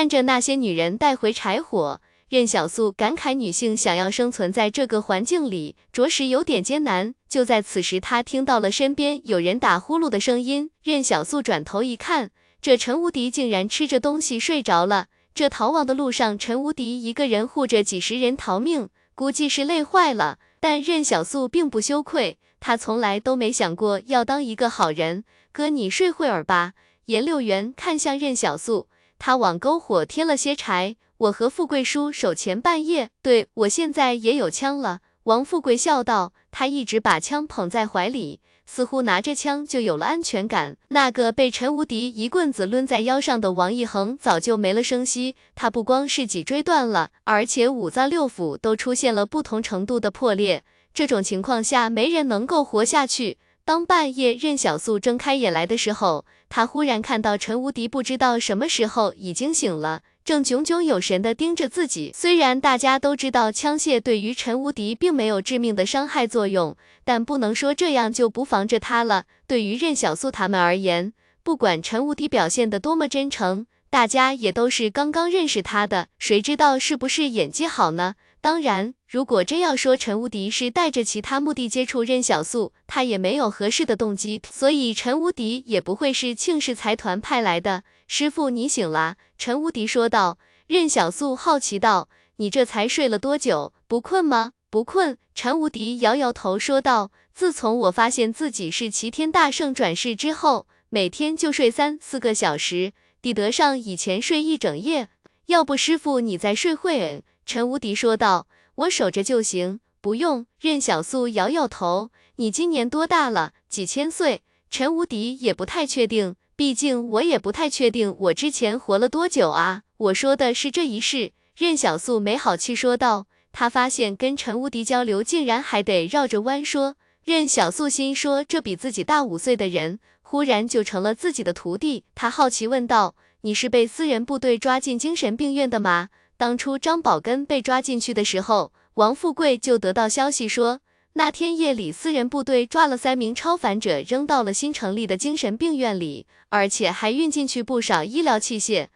看着那些女人带回柴火，任小素感慨女性想要生存在这个环境里，着实有点艰难。就在此时，她听到了身边有人打呼噜的声音。任小素转头一看，这陈无敌竟然吃着东西睡着了。这逃亡的路上，陈无敌一个人护着几十人逃命，估计是累坏了。但任小素并不羞愧，她从来都没想过要当一个好人。哥，你睡会儿吧。颜六元看向任小素，他往篝火添了些柴。我和富贵叔守前半夜。对，我现在也有枪了。王富贵笑道，他一直把枪捧在怀里。似乎拿着枪就有了安全感。那个被陈无敌一棍子抡在腰上的王一恒早就没了声息。他不光是脊椎断了，而且五脏六腑都出现了不同程度的破裂。这种情况下，没人能够活下去。当半夜任小素睁开眼来的时候，他忽然看到陈无敌不知道什么时候已经醒了。正炯炯有神地盯着自己。虽然大家都知道枪械对于陈无敌并没有致命的伤害作用，但不能说这样就不防着他了。对于任小素他们而言，不管陈无敌表现得多么真诚，大家也都是刚刚认识他的，谁知道是不是演技好呢？当然，如果真要说陈无敌是带着其他目的接触任小素，他也没有合适的动机，所以陈无敌也不会是庆氏财团派来的。师傅，你醒了。陈无敌说道。任小素好奇道：“你这才睡了多久？不困吗？”不困。陈无敌摇摇头说道：“自从我发现自己是齐天大圣转世之后，每天就睡三四个小时，抵得上以前睡一整夜。要不师傅你再睡会？”陈无敌说道：“我守着就行，不用。”任小素摇摇头：“你今年多大了？几千岁？”陈无敌也不太确定，毕竟我也不太确定我之前活了多久啊。我说的是这一世。”任小素没好气说道。他发现跟陈无敌交流竟然还得绕着弯说。任小素心说，这比自己大五岁的人，忽然就成了自己的徒弟。他好奇问道：“你是被私人部队抓进精神病院的吗？”当初张宝根被抓进去的时候，王富贵就得到消息说，那天夜里私人部队抓了三名超凡者，扔到了新成立的精神病院里，而且还运进去不少医疗器械。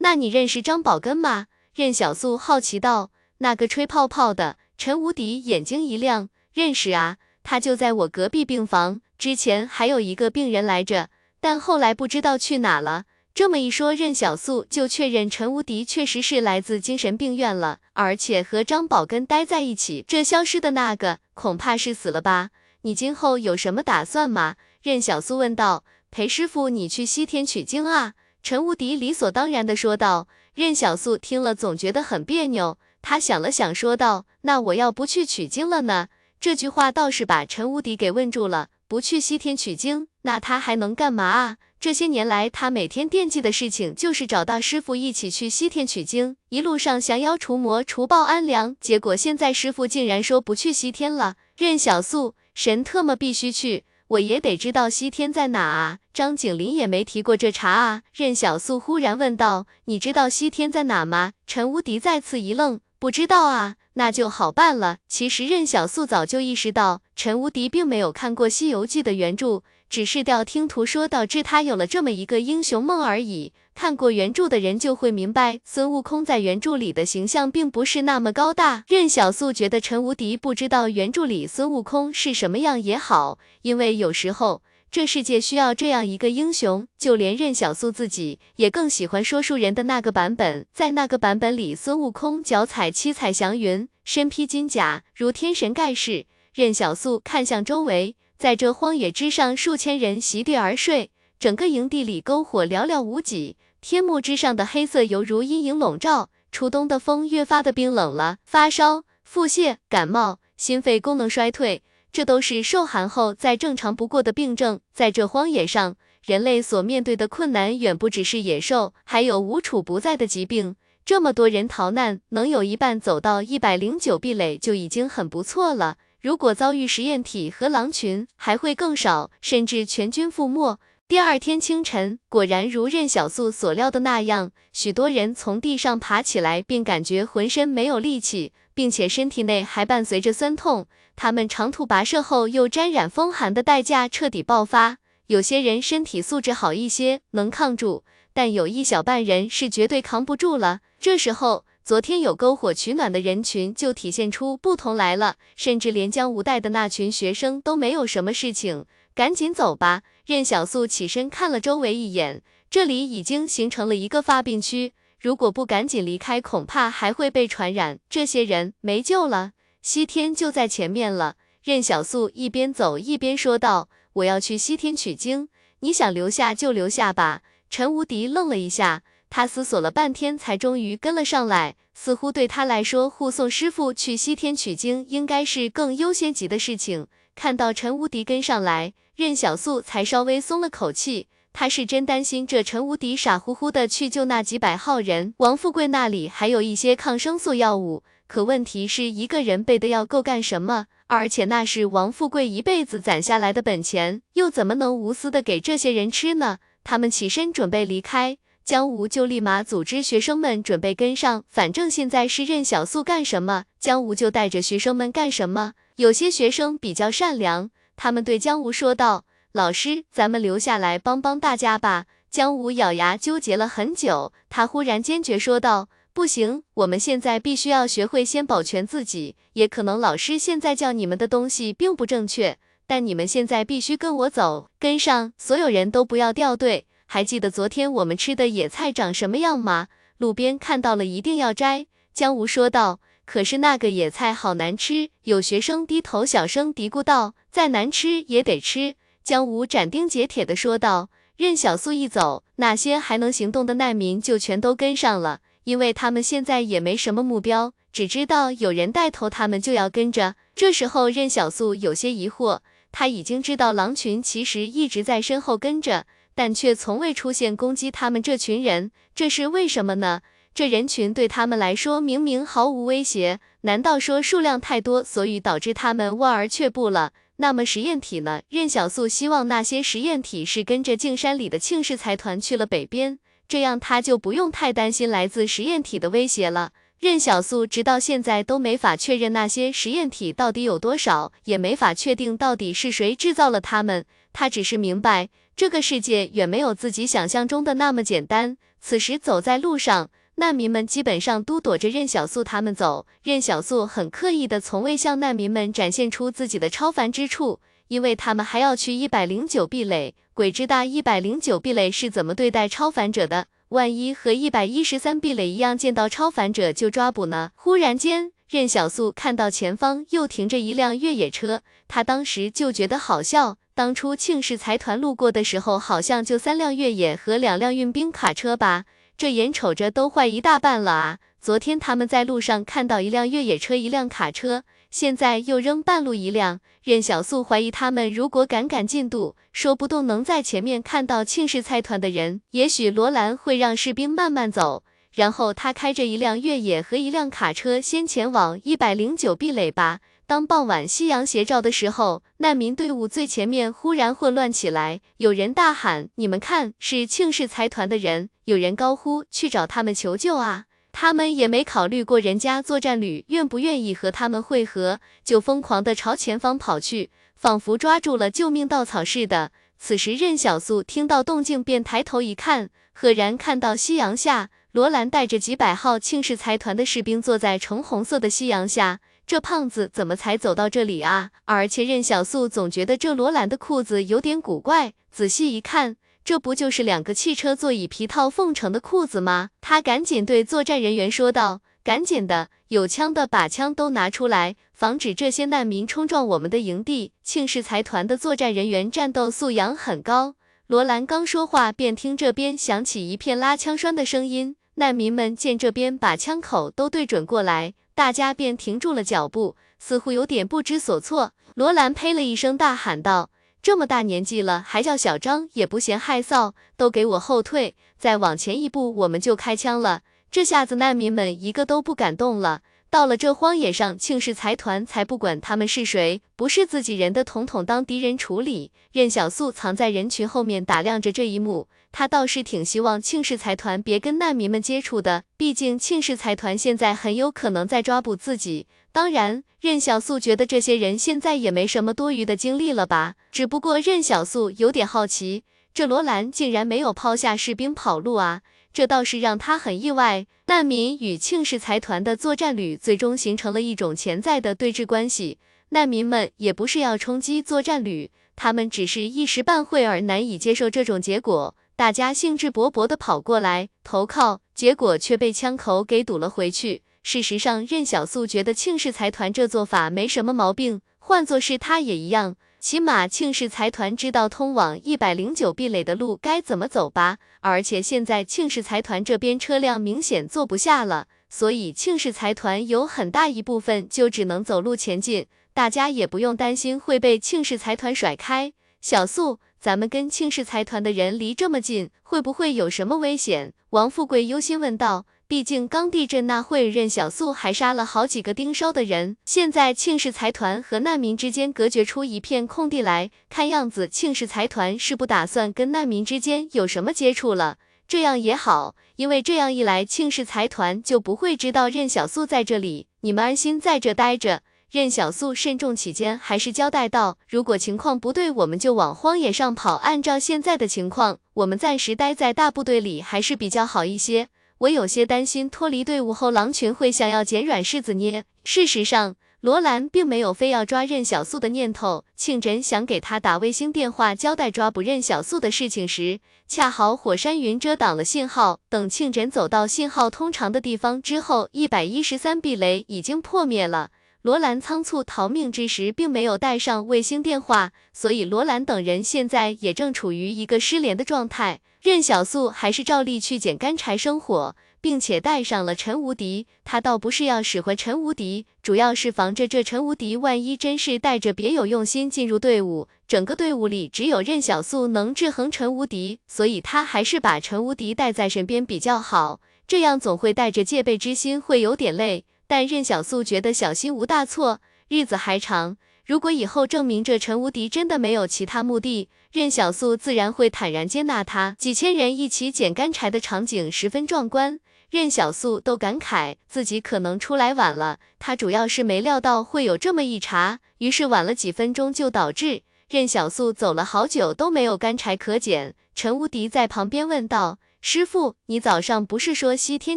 那你认识张宝根吗？任小素好奇道。那个吹泡泡的。陈无敌眼睛一亮，认识啊，他就在我隔壁病房，之前还有一个病人来着，但后来不知道去哪了。这么一说，任小素就确认陈无敌确实是来自精神病院了，而且和张宝根待在一起。这消失的那个恐怕是死了吧？你今后有什么打算吗？任小素问道。裴师傅，你去西天取经啊？陈无敌理所当然的说道。任小素听了总觉得很别扭，他想了想说道：“那我要不去取经了呢？”这句话倒是把陈无敌给问住了。不去西天取经，那他还能干嘛啊？这些年来，他每天惦记的事情就是找到师傅一起去西天取经，一路上降妖除魔、除暴安良。结果现在师傅竟然说不去西天了。任小素，神特么必须去，我也得知道西天在哪啊！张景林也没提过这茬啊。任小素忽然问道：“你知道西天在哪吗？”陈无敌再次一愣，不知道啊。那就好办了。其实任小素早就意识到，陈无敌并没有看过《西游记》的原著。只是道听途说，导致他有了这么一个英雄梦而已。看过原著的人就会明白，孙悟空在原著里的形象并不是那么高大。任小素觉得陈无敌不知道原著里孙悟空是什么样也好，因为有时候这世界需要这样一个英雄。就连任小素自己也更喜欢说书人的那个版本，在那个版本里，孙悟空脚踩七彩祥云，身披金甲，如天神盖世。任小素看向周围。在这荒野之上，数千人席地而睡，整个营地里篝火寥寥无几，天幕之上的黑色犹如阴影笼罩。初冬的风越发的冰冷了，发烧、腹泻、感冒、心肺功能衰退，这都是受寒后再正常不过的病症。在这荒野上，人类所面对的困难远不只是野兽，还有无处不在的疾病。这么多人逃难，能有一半走到一百零九壁垒就已经很不错了。如果遭遇实验体和狼群，还会更少，甚至全军覆没。第二天清晨，果然如任小素所料的那样，许多人从地上爬起来，并感觉浑身没有力气，并且身体内还伴随着酸痛。他们长途跋涉后又沾染风寒的代价彻底爆发。有些人身体素质好一些，能抗住。但有一小半人是绝对扛不住了。这时候，昨天有篝火取暖的人群就体现出不同来了，甚至连江无带的那群学生都没有什么事情，赶紧走吧。任小素起身看了周围一眼，这里已经形成了一个发病区，如果不赶紧离开，恐怕还会被传染。这些人没救了。西天就在前面了。任小素一边走一边说道：“我要去西天取经，你想留下就留下吧。”陈无敌愣了一下。他思索了半天，才终于跟了上来。似乎对他来说，护送师傅去西天取经，应该是更优先级的事情。看到陈无敌跟上来，任小素才稍微松了口气。他是真担心这陈无敌傻乎乎的去救那几百号人。王富贵那里还有一些抗生素药物，可问题是一个人备的药够干什么？而且那是王富贵一辈子攒下来的本钱，又怎么能无私的给这些人吃呢？他们起身准备离开。江无就立马组织学生们准备跟上，反正现在是任小素干什么，江无就带着学生们干什么。有些学生比较善良，他们对江无说道：“老师，咱们留下来帮帮大家吧。”江无咬牙纠结了很久，他忽然坚决说道：“不行，我们现在必须要学会先保全自己。也可能老师现在教你们的东西并不正确，但你们现在必须跟我走，跟上，所有人都不要掉队。”还记得昨天我们吃的野菜长什么样吗？路边看到了一定要摘。江无说道。可是那个野菜好难吃。有学生低头小声嘀咕道。再难吃也得吃。江无斩钉截铁的说道。任小素一走，那些还能行动的难民就全都跟上了，因为他们现在也没什么目标，只知道有人带头，他们就要跟着。这时候任小素有些疑惑，他已经知道狼群其实一直在身后跟着。但却从未出现攻击他们这群人，这是为什么呢？这人群对他们来说明明毫无威胁，难道说数量太多，所以导致他们望而却步了？那么实验体呢？任小素希望那些实验体是跟着径山里的庆氏财团去了北边，这样他就不用太担心来自实验体的威胁了。任小素直到现在都没法确认那些实验体到底有多少，也没法确定到底是谁制造了他们。他只是明白。这个世界远没有自己想象中的那么简单。此时走在路上，难民们基本上都躲着任小素他们走。任小素很刻意的从未向难民们展现出自己的超凡之处，因为他们还要去一百零九壁垒。鬼知道一百零九壁垒是怎么对待超凡者的，万一和一百一十三壁垒一样，见到超凡者就抓捕呢？忽然间，任小素看到前方又停着一辆越野车，他当时就觉得好笑。当初庆氏财团路过的时候，好像就三辆越野和两辆运兵卡车吧？这眼瞅着都坏一大半了啊！昨天他们在路上看到一辆越野车，一辆卡车，现在又扔半路一辆。任小素怀疑他们如果赶赶进度，说不定能在前面看到庆氏财团的人。也许罗兰会让士兵慢慢走，然后他开着一辆越野和一辆卡车先前往一百零九壁垒吧。当傍晚夕阳斜照的时候，难民队伍最前面忽然混乱起来，有人大喊：“你们看，是庆氏财团的人！”有人高呼：“去找他们求救啊！”他们也没考虑过人家作战旅愿不愿意和他们会合，就疯狂地朝前方跑去，仿佛抓住了救命稻草似的。此时，任小素听到动静，便抬头一看，赫然看到夕阳下，罗兰带着几百号庆氏财团的士兵坐在橙红色的夕阳下。这胖子怎么才走到这里啊？而且任小素总觉得这罗兰的裤子有点古怪，仔细一看，这不就是两个汽车座椅皮套缝成的裤子吗？他赶紧对作战人员说道：“赶紧的，有枪的把枪都拿出来，防止这些难民冲撞我们的营地。”庆氏财团的作战人员战斗素养很高。罗兰刚说话，便听这边响起一片拉枪栓的声音。难民们见这边把枪口都对准过来。大家便停住了脚步，似乎有点不知所措。罗兰呸了一声，大喊道：“这么大年纪了，还叫小张，也不嫌害臊！都给我后退，再往前一步，我们就开枪了。”这下子难民们一个都不敢动了。到了这荒野上，庆氏财团才不管他们是谁，不是自己人的，统统当敌人处理。任小素藏在人群后面打量着这一幕，他倒是挺希望庆氏财团别跟难民们接触的，毕竟庆氏财团现在很有可能在抓捕自己。当然，任小素觉得这些人现在也没什么多余的精力了吧？只不过任小素有点好奇，这罗兰竟然没有抛下士兵跑路啊！这倒是让他很意外。难民与庆氏财团的作战旅最终形成了一种潜在的对峙关系。难民们也不是要冲击作战旅，他们只是一时半会儿难以接受这种结果。大家兴致勃勃地跑过来投靠，结果却被枪口给堵了回去。事实上，任小素觉得庆氏财团这做法没什么毛病，换作是他也一样。起码庆氏财团知道通往一百零九壁垒的路该怎么走吧，而且现在庆氏财团这边车辆明显坐不下了，所以庆氏财团有很大一部分就只能走路前进，大家也不用担心会被庆氏财团甩开。小素，咱们跟庆氏财团的人离这么近，会不会有什么危险？王富贵忧心问道。毕竟刚地震那会，任小素还杀了好几个盯梢的人。现在庆氏财团和难民之间隔绝出一片空地来，看样子庆氏财团是不打算跟难民之间有什么接触了。这样也好，因为这样一来，庆氏财团就不会知道任小素在这里。你们安心在这待着。任小素慎重起见，还是交代道：如果情况不对，我们就往荒野上跑。按照现在的情况，我们暂时待在大部队里还是比较好一些。我有些担心脱离队伍后，狼群会想要捡软柿子捏。事实上，罗兰并没有非要抓任小素的念头。庆枕想给他打卫星电话，交代抓捕任小素的事情时，恰好火山云遮挡了信号。等庆枕走到信号通常的地方之后，一百一十三避雷已经破灭了。罗兰仓促逃命之时，并没有带上卫星电话，所以罗兰等人现在也正处于一个失联的状态。任小素还是照例去捡干柴生火，并且带上了陈无敌。他倒不是要使唤陈无敌，主要是防着这陈无敌万一真是带着别有用心进入队伍。整个队伍里只有任小素能制衡陈无敌，所以他还是把陈无敌带在身边比较好。这样总会带着戒备之心，会有点累。但任小素觉得小心无大错，日子还长。如果以后证明这陈无敌真的没有其他目的，任小素自然会坦然接纳他。几千人一起捡干柴的场景十分壮观，任小素都感慨自己可能出来晚了。他主要是没料到会有这么一茬，于是晚了几分钟，就导致任小素走了好久都没有干柴可捡。陈无敌在旁边问道：“师傅，你早上不是说西天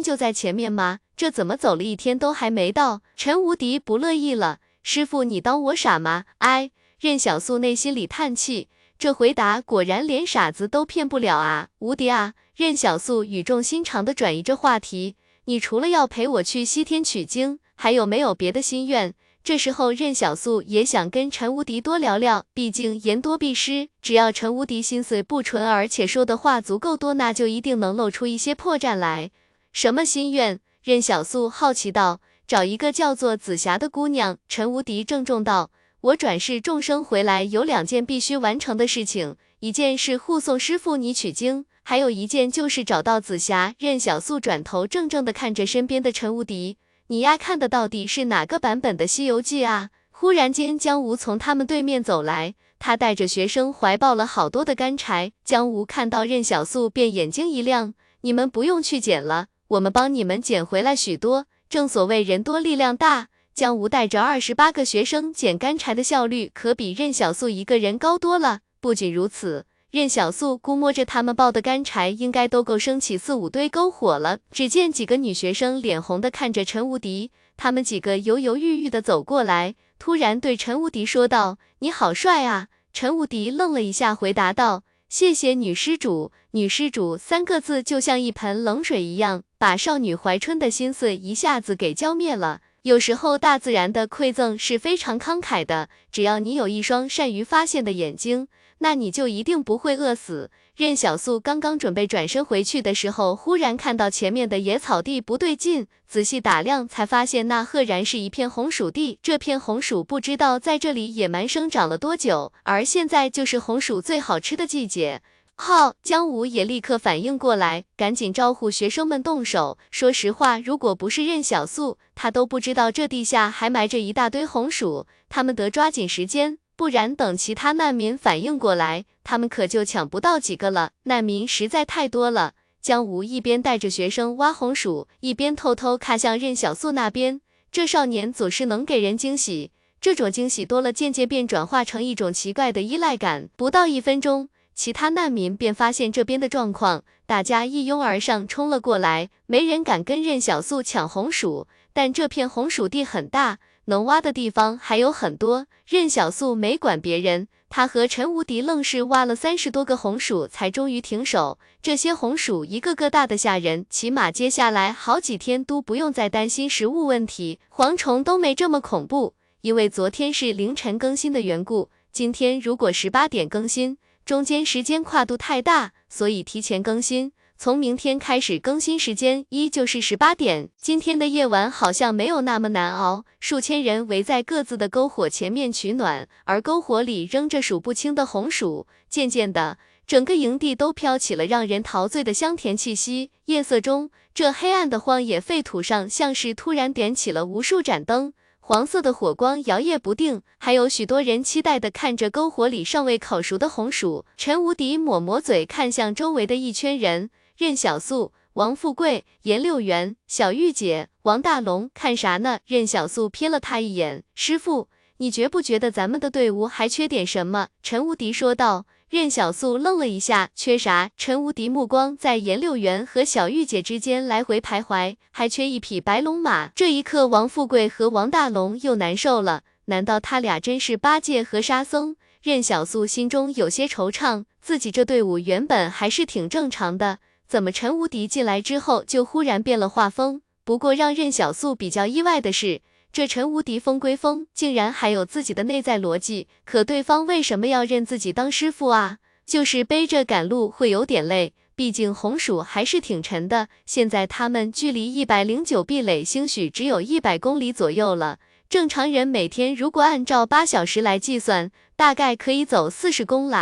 就在前面吗？这怎么走了一天都还没到？”陈无敌不乐意了。师傅，你当我傻吗？哎，任小素内心里叹气，这回答果然连傻子都骗不了啊！无敌啊！任小素语重心长的转移着话题，你除了要陪我去西天取经，还有没有别的心愿？这时候任小素也想跟陈无敌多聊聊，毕竟言多必失，只要陈无敌心思不纯，而且说的话足够多，那就一定能露出一些破绽来。什么心愿？任小素好奇道。找一个叫做紫霞的姑娘，陈无敌郑重道：“我转世众生回来，有两件必须完成的事情，一件是护送师傅你取经，还有一件就是找到紫霞。”任小素转头怔怔的看着身边的陈无敌：“你丫看的到底是哪个版本的《西游记》啊？”忽然间，江无从他们对面走来，他带着学生，怀抱了好多的干柴。江无看到任小素，便眼睛一亮：“你们不用去捡了，我们帮你们捡回来许多。”正所谓人多力量大，江无带着二十八个学生捡干柴的效率可比任小素一个人高多了。不仅如此，任小素估摸着他们抱的干柴应该都够升起四五堆篝火了。只见几个女学生脸红的看着陈无敌，他们几个犹犹豫豫的走过来，突然对陈无敌说道：“你好帅啊！”陈无敌愣了一下，回答道：“谢谢女施主。”女施主三个字就像一盆冷水一样。把少女怀春的心思一下子给浇灭了。有时候大自然的馈赠是非常慷慨的，只要你有一双善于发现的眼睛，那你就一定不会饿死。任小素刚刚准备转身回去的时候，忽然看到前面的野草地不对劲，仔细打量才发现那赫然是一片红薯地。这片红薯不知道在这里野蛮生长了多久，而现在就是红薯最好吃的季节。好，江武也立刻反应过来，赶紧招呼学生们动手。说实话，如果不是任小素，他都不知道这地下还埋着一大堆红薯。他们得抓紧时间，不然等其他难民反应过来，他们可就抢不到几个了。难民实在太多了。江武一边带着学生挖红薯，一边偷偷看向任小素那边。这少年总是能给人惊喜，这种惊喜多了，渐渐便转化成一种奇怪的依赖感。不到一分钟。其他难民便发现这边的状况，大家一拥而上冲了过来，没人敢跟任小素抢红薯，但这片红薯地很大，能挖的地方还有很多。任小素没管别人，他和陈无敌愣是挖了三十多个红薯，才终于停手。这些红薯一个个大的吓人，起码接下来好几天都不用再担心食物问题，蝗虫都没这么恐怖。因为昨天是凌晨更新的缘故，今天如果十八点更新。中间时间跨度太大，所以提前更新。从明天开始更新时间依旧是十八点。今天的夜晚好像没有那么难熬，数千人围在各自的篝火前面取暖，而篝火里扔着数不清的红薯。渐渐的，整个营地都飘起了让人陶醉的香甜气息。夜色中，这黑暗的荒野废土上像是突然点起了无数盏灯。黄色的火光摇曳不定，还有许多人期待的看着篝火里尚未烤熟的红薯。陈无敌抹抹嘴，看向周围的一圈人：任小素、王富贵、严六元、小玉姐、王大龙，看啥呢？任小素瞥了他一眼：“师傅，你觉不觉得咱们的队伍还缺点什么？”陈无敌说道。任小素愣了一下，缺啥？陈无敌目光在颜六元和小玉姐之间来回徘徊，还缺一匹白龙马。这一刻，王富贵和王大龙又难受了。难道他俩真是八戒和沙僧？任小素心中有些惆怅，自己这队伍原本还是挺正常的，怎么陈无敌进来之后就忽然变了画风？不过让任小素比较意外的是。这陈无敌疯归疯，竟然还有自己的内在逻辑。可对方为什么要认自己当师傅啊？就是背着赶路会有点累，毕竟红薯还是挺沉的。现在他们距离一百零九壁垒兴许只有一百公里左右了。正常人每天如果按照八小时来计算，大概可以走四十公里。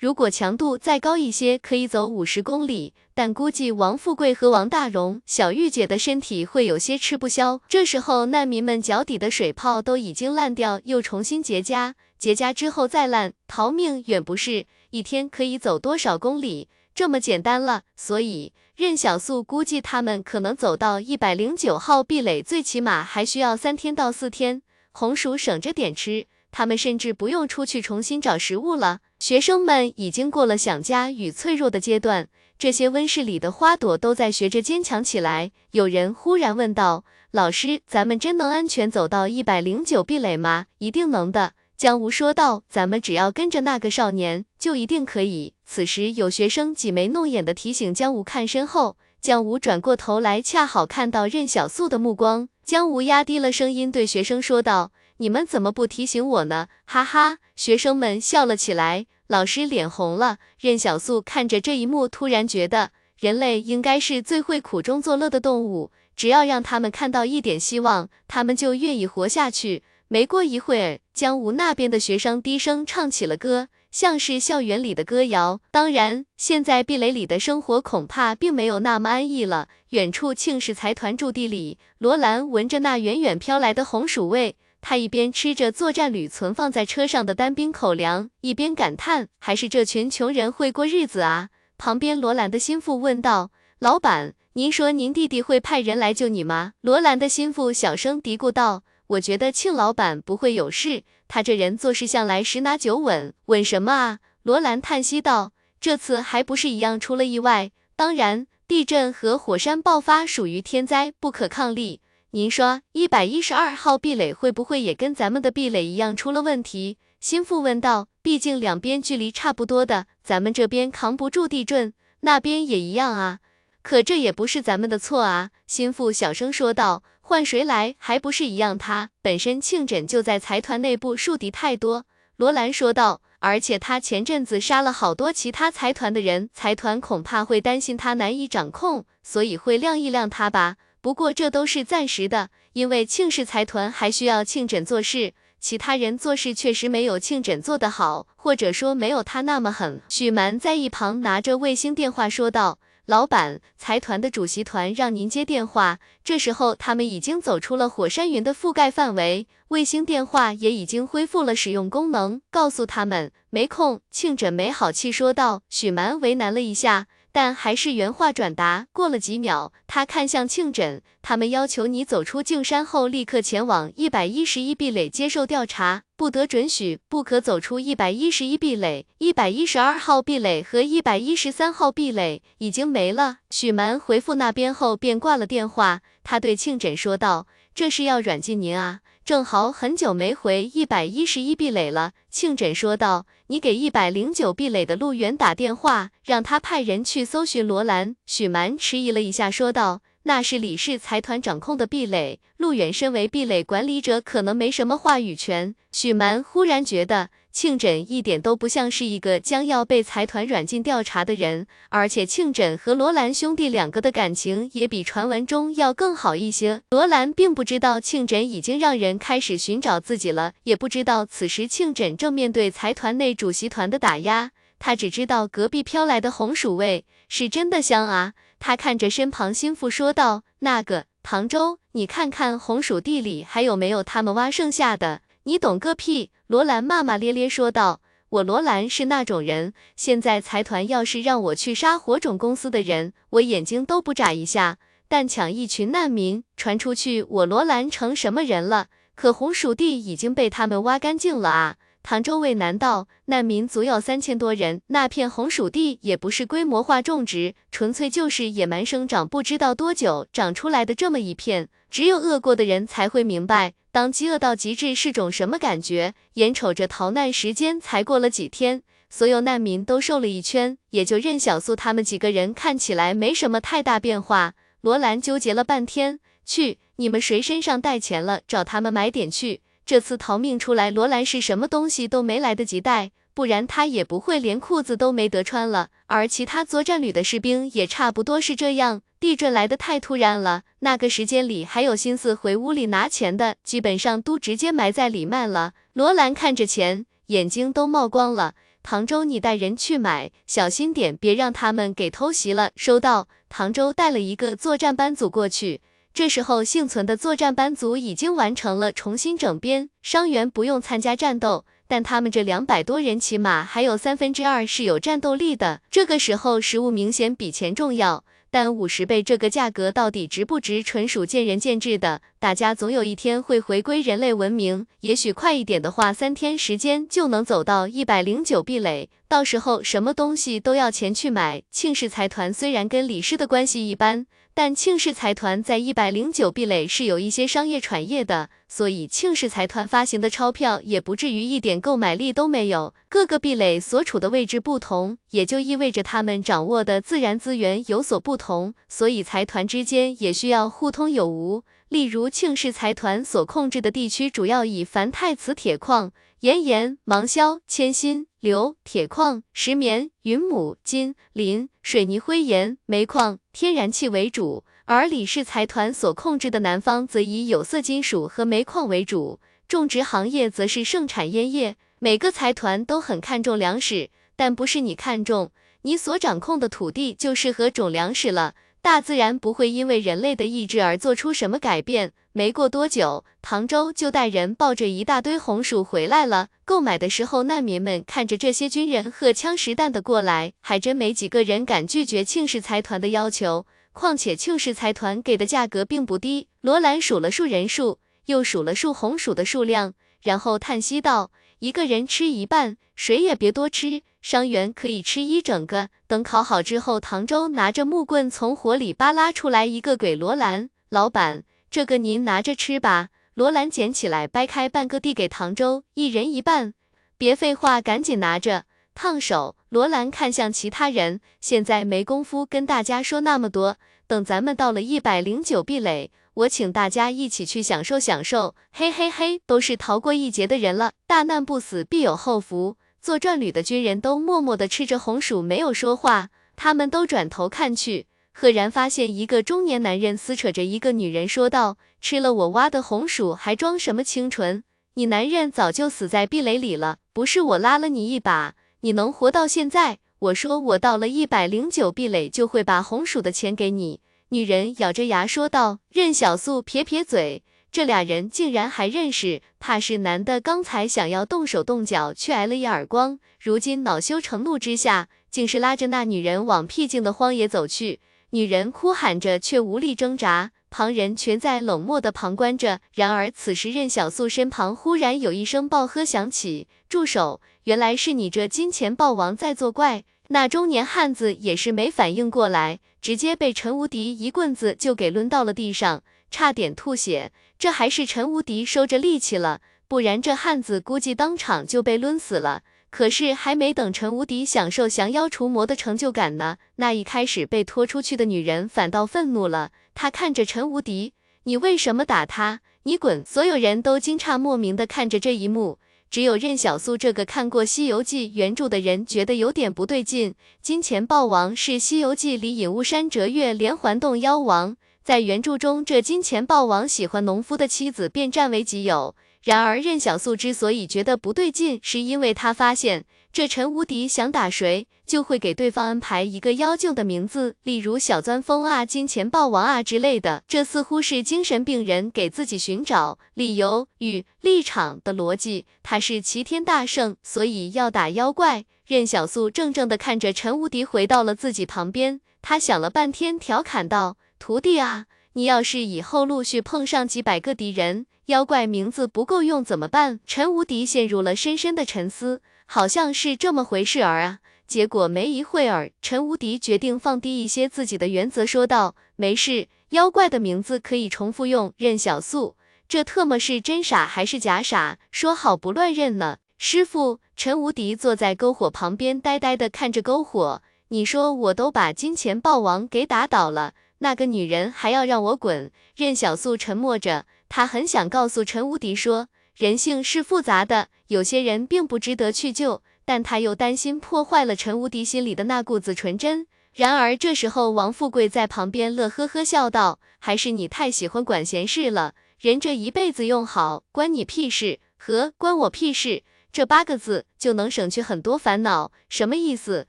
如果强度再高一些，可以走五十公里，但估计王富贵和王大荣、小玉姐的身体会有些吃不消。这时候，难民们脚底的水泡都已经烂掉，又重新结痂，结痂之后再烂，逃命远不是一天可以走多少公里这么简单了。所以，任小素估计他们可能走到一百零九号壁垒，最起码还需要三天到四天。红薯省着点吃，他们甚至不用出去重新找食物了。学生们已经过了想家与脆弱的阶段，这些温室里的花朵都在学着坚强起来。有人忽然问道：“老师，咱们真能安全走到一百零九壁垒吗？”“一定能的。”江无说道，“咱们只要跟着那个少年，就一定可以。”此时，有学生挤眉弄眼的提醒江无看身后。江无转过头来，恰好看到任小素的目光。江无压低了声音对学生说道。你们怎么不提醒我呢？哈哈，学生们笑了起来，老师脸红了。任小素看着这一幕，突然觉得人类应该是最会苦中作乐的动物，只要让他们看到一点希望，他们就愿意活下去。没过一会儿，江吴那边的学生低声唱起了歌，像是校园里的歌谣。当然，现在壁垒里的生活恐怕并没有那么安逸了。远处庆氏财团驻地里，罗兰闻着那远远飘来的红薯味。他一边吃着作战旅存放在车上的单兵口粮，一边感叹：“还是这群穷人会过日子啊！”旁边罗兰的心腹问道：“老板，您说您弟弟会派人来救你吗？”罗兰的心腹小声嘀咕道：“我觉得庆老板不会有事，他这人做事向来十拿九稳。”“稳什么啊？”罗兰叹息道：“这次还不是一样出了意外？当然，地震和火山爆发属于天灾，不可抗力。”您说一百一十二号壁垒会不会也跟咱们的壁垒一样出了问题？心腹问道。毕竟两边距离差不多的，咱们这边扛不住地震，那边也一样啊。可这也不是咱们的错啊。心腹小声说道。换谁来还不是一样？他本身庆枕就在财团内部树敌太多。罗兰说道。而且他前阵子杀了好多其他财团的人，财团恐怕会担心他难以掌控，所以会晾一晾他吧。不过这都是暂时的，因为庆氏财团还需要庆枕做事，其他人做事确实没有庆枕做得好，或者说没有他那么狠。许蛮在一旁拿着卫星电话说道：“老板，财团的主席团让您接电话。”这时候他们已经走出了火山云的覆盖范围，卫星电话也已经恢复了使用功能，告诉他们没空。庆枕没好气说道。许蛮为难了一下。但还是原话转达。过了几秒，他看向庆枕，他们要求你走出静山后，立刻前往一百一十一壁垒接受调查。不得准许，不可走出一百一十一壁垒。一百一十二号壁垒和一百一十三号壁垒已经没了。许蛮回复那边后便挂了电话。他对庆枕说道：“这是要软禁您啊，正好很久没回一百一十一壁垒了。”庆枕说道：“你给一百零九壁垒的陆远打电话，让他派人去搜寻罗兰。”许蛮迟疑了一下，说道。那是李氏财团掌控的壁垒，陆远身为壁垒管理者，可能没什么话语权。许蛮忽然觉得庆枕一点都不像是一个将要被财团软禁调查的人，而且庆枕和罗兰兄弟两个的感情也比传闻中要更好一些。罗兰并不知道庆枕已经让人开始寻找自己了，也不知道此时庆枕正面对财团内主席团的打压，他只知道隔壁飘来的红薯味是真的香啊。他看着身旁心腹说道：“那个唐周，你看看红薯地里还有没有他们挖剩下的？你懂个屁！”罗兰骂骂咧咧说道：“我罗兰是那种人，现在财团要是让我去杀火种公司的人，我眼睛都不眨一下。但抢一群难民传出去，我罗兰成什么人了？可红薯地已经被他们挖干净了啊！”唐周畏难道难民足有三千多人，那片红薯地也不是规模化种植，纯粹就是野蛮生长，不知道多久长出来的这么一片。只有饿过的人才会明白，当饥饿到极致是种什么感觉。眼瞅着逃难时间才过了几天，所有难民都瘦了一圈，也就任小素他们几个人看起来没什么太大变化。罗兰纠结了半天，去，你们谁身上带钱了，找他们买点去。这次逃命出来，罗兰是什么东西都没来得及带，不然他也不会连裤子都没得穿了。而其他作战旅的士兵也差不多是这样。地震来得太突然了，那个时间里还有心思回屋里拿钱的，基本上都直接埋在里面了。罗兰看着钱，眼睛都冒光了。唐周，你带人去买，小心点，别让他们给偷袭了。收到。唐周带了一个作战班组过去。这时候，幸存的作战班组已经完成了重新整编，伤员不用参加战斗，但他们这两百多人起码还有三分之二是有战斗力的。这个时候，食物明显比钱重要，但五十倍这个价格到底值不值，纯属见仁见智的。大家总有一天会回归人类文明，也许快一点的话，三天时间就能走到一百零九壁垒，到时候什么东西都要钱去买。庆氏财团虽然跟李氏的关系一般。但庆氏财团在一百零九壁垒是有一些商业产业的，所以庆氏财团发行的钞票也不至于一点购买力都没有。各个壁垒所处的位置不同，也就意味着他们掌握的自然资源有所不同，所以财团之间也需要互通有无。例如庆氏财团所控制的地区主要以繁太磁铁矿、岩盐、芒硝、铅锌。硫、铁矿、石棉、云母、金、磷、水泥灰岩、煤矿、天然气为主，而李氏财团所控制的南方则以有色金属和煤矿为主，种植行业则是盛产烟叶。每个财团都很看重粮食，但不是你看重，你所掌控的土地就适合种粮食了。大自然不会因为人类的意志而做出什么改变。没过多久，唐周就带人抱着一大堆红薯回来了。购买的时候，难民们看着这些军人荷枪实弹的过来，还真没几个人敢拒绝庆氏财团的要求。况且庆氏财团给的价格并不低。罗兰数了数人数，又数了数红薯的数量，然后叹息道：“一个人吃一半，谁也别多吃。伤员可以吃一整个。等烤好之后，唐周拿着木棍从火里扒拉出来一个给罗兰老板。”这个您拿着吃吧。罗兰捡起来，掰开半个递给唐周，一人一半。别废话，赶紧拿着，烫手。罗兰看向其他人，现在没工夫跟大家说那么多。等咱们到了一百零九壁垒，我请大家一起去享受享受。嘿嘿嘿，都是逃过一劫的人了，大难不死必有后福。做转旅的军人都默默地吃着红薯，没有说话。他们都转头看去。赫然发现一个中年男人撕扯着一个女人，说道：“吃了我挖的红薯，还装什么清纯？你男人早就死在壁垒里了，不是我拉了你一把，你能活到现在？我说我到了一百零九壁垒，就会把红薯的钱给你。”女人咬着牙说道。任小素撇撇嘴，这俩人竟然还认识，怕是男的刚才想要动手动脚，却挨了一耳光，如今恼羞成怒之下，竟是拉着那女人往僻静的荒野走去。女人哭喊着，却无力挣扎。旁人全在冷漠的旁观着。然而此时任小素身旁忽然有一声暴喝响起：“住手！原来是你这金钱豹王在作怪！”那中年汉子也是没反应过来，直接被陈无敌一棍子就给抡到了地上，差点吐血。这还是陈无敌收着力气了，不然这汉子估计当场就被抡死了。可是还没等陈无敌享受降妖除魔的成就感呢，那一开始被拖出去的女人反倒愤怒了。她看着陈无敌：“你为什么打他？你滚！”所有人都惊诧莫名的看着这一幕。只有任小苏这个看过《西游记》原著的人觉得有点不对劲。金钱豹王是《西游记》里隐雾山折月连环洞妖王，在原著中，这金钱豹王喜欢农夫的妻子，便占为己有。然而任小素之所以觉得不对劲，是因为他发现。这陈无敌想打谁，就会给对方安排一个妖精的名字，例如小钻风啊、金钱豹王啊之类的。这似乎是精神病人给自己寻找理由与立场的逻辑。他是齐天大圣，所以要打妖怪。任小素怔怔地看着陈无敌回到了自己旁边，他想了半天，调侃道：“徒弟啊，你要是以后陆续碰上几百个敌人，妖怪名字不够用怎么办？”陈无敌陷入了深深的沉思。好像是这么回事儿啊，结果没一会儿，陈无敌决定放低一些自己的原则，说道：“没事，妖怪的名字可以重复用。”任小素，这特么是真傻还是假傻？说好不乱认呢？师傅，陈无敌坐在篝火旁边，呆呆的看着篝火。你说我都把金钱豹王给打倒了，那个女人还要让我滚？任小素沉默着，她很想告诉陈无敌说。人性是复杂的，有些人并不值得去救，但她又担心破坏了陈无敌心里的那股子纯真。然而这时候，王富贵在旁边乐呵呵笑道：“还是你太喜欢管闲事了，人这一辈子用好，关你屁事？和关我屁事？这八个字就能省去很多烦恼，什么意思？”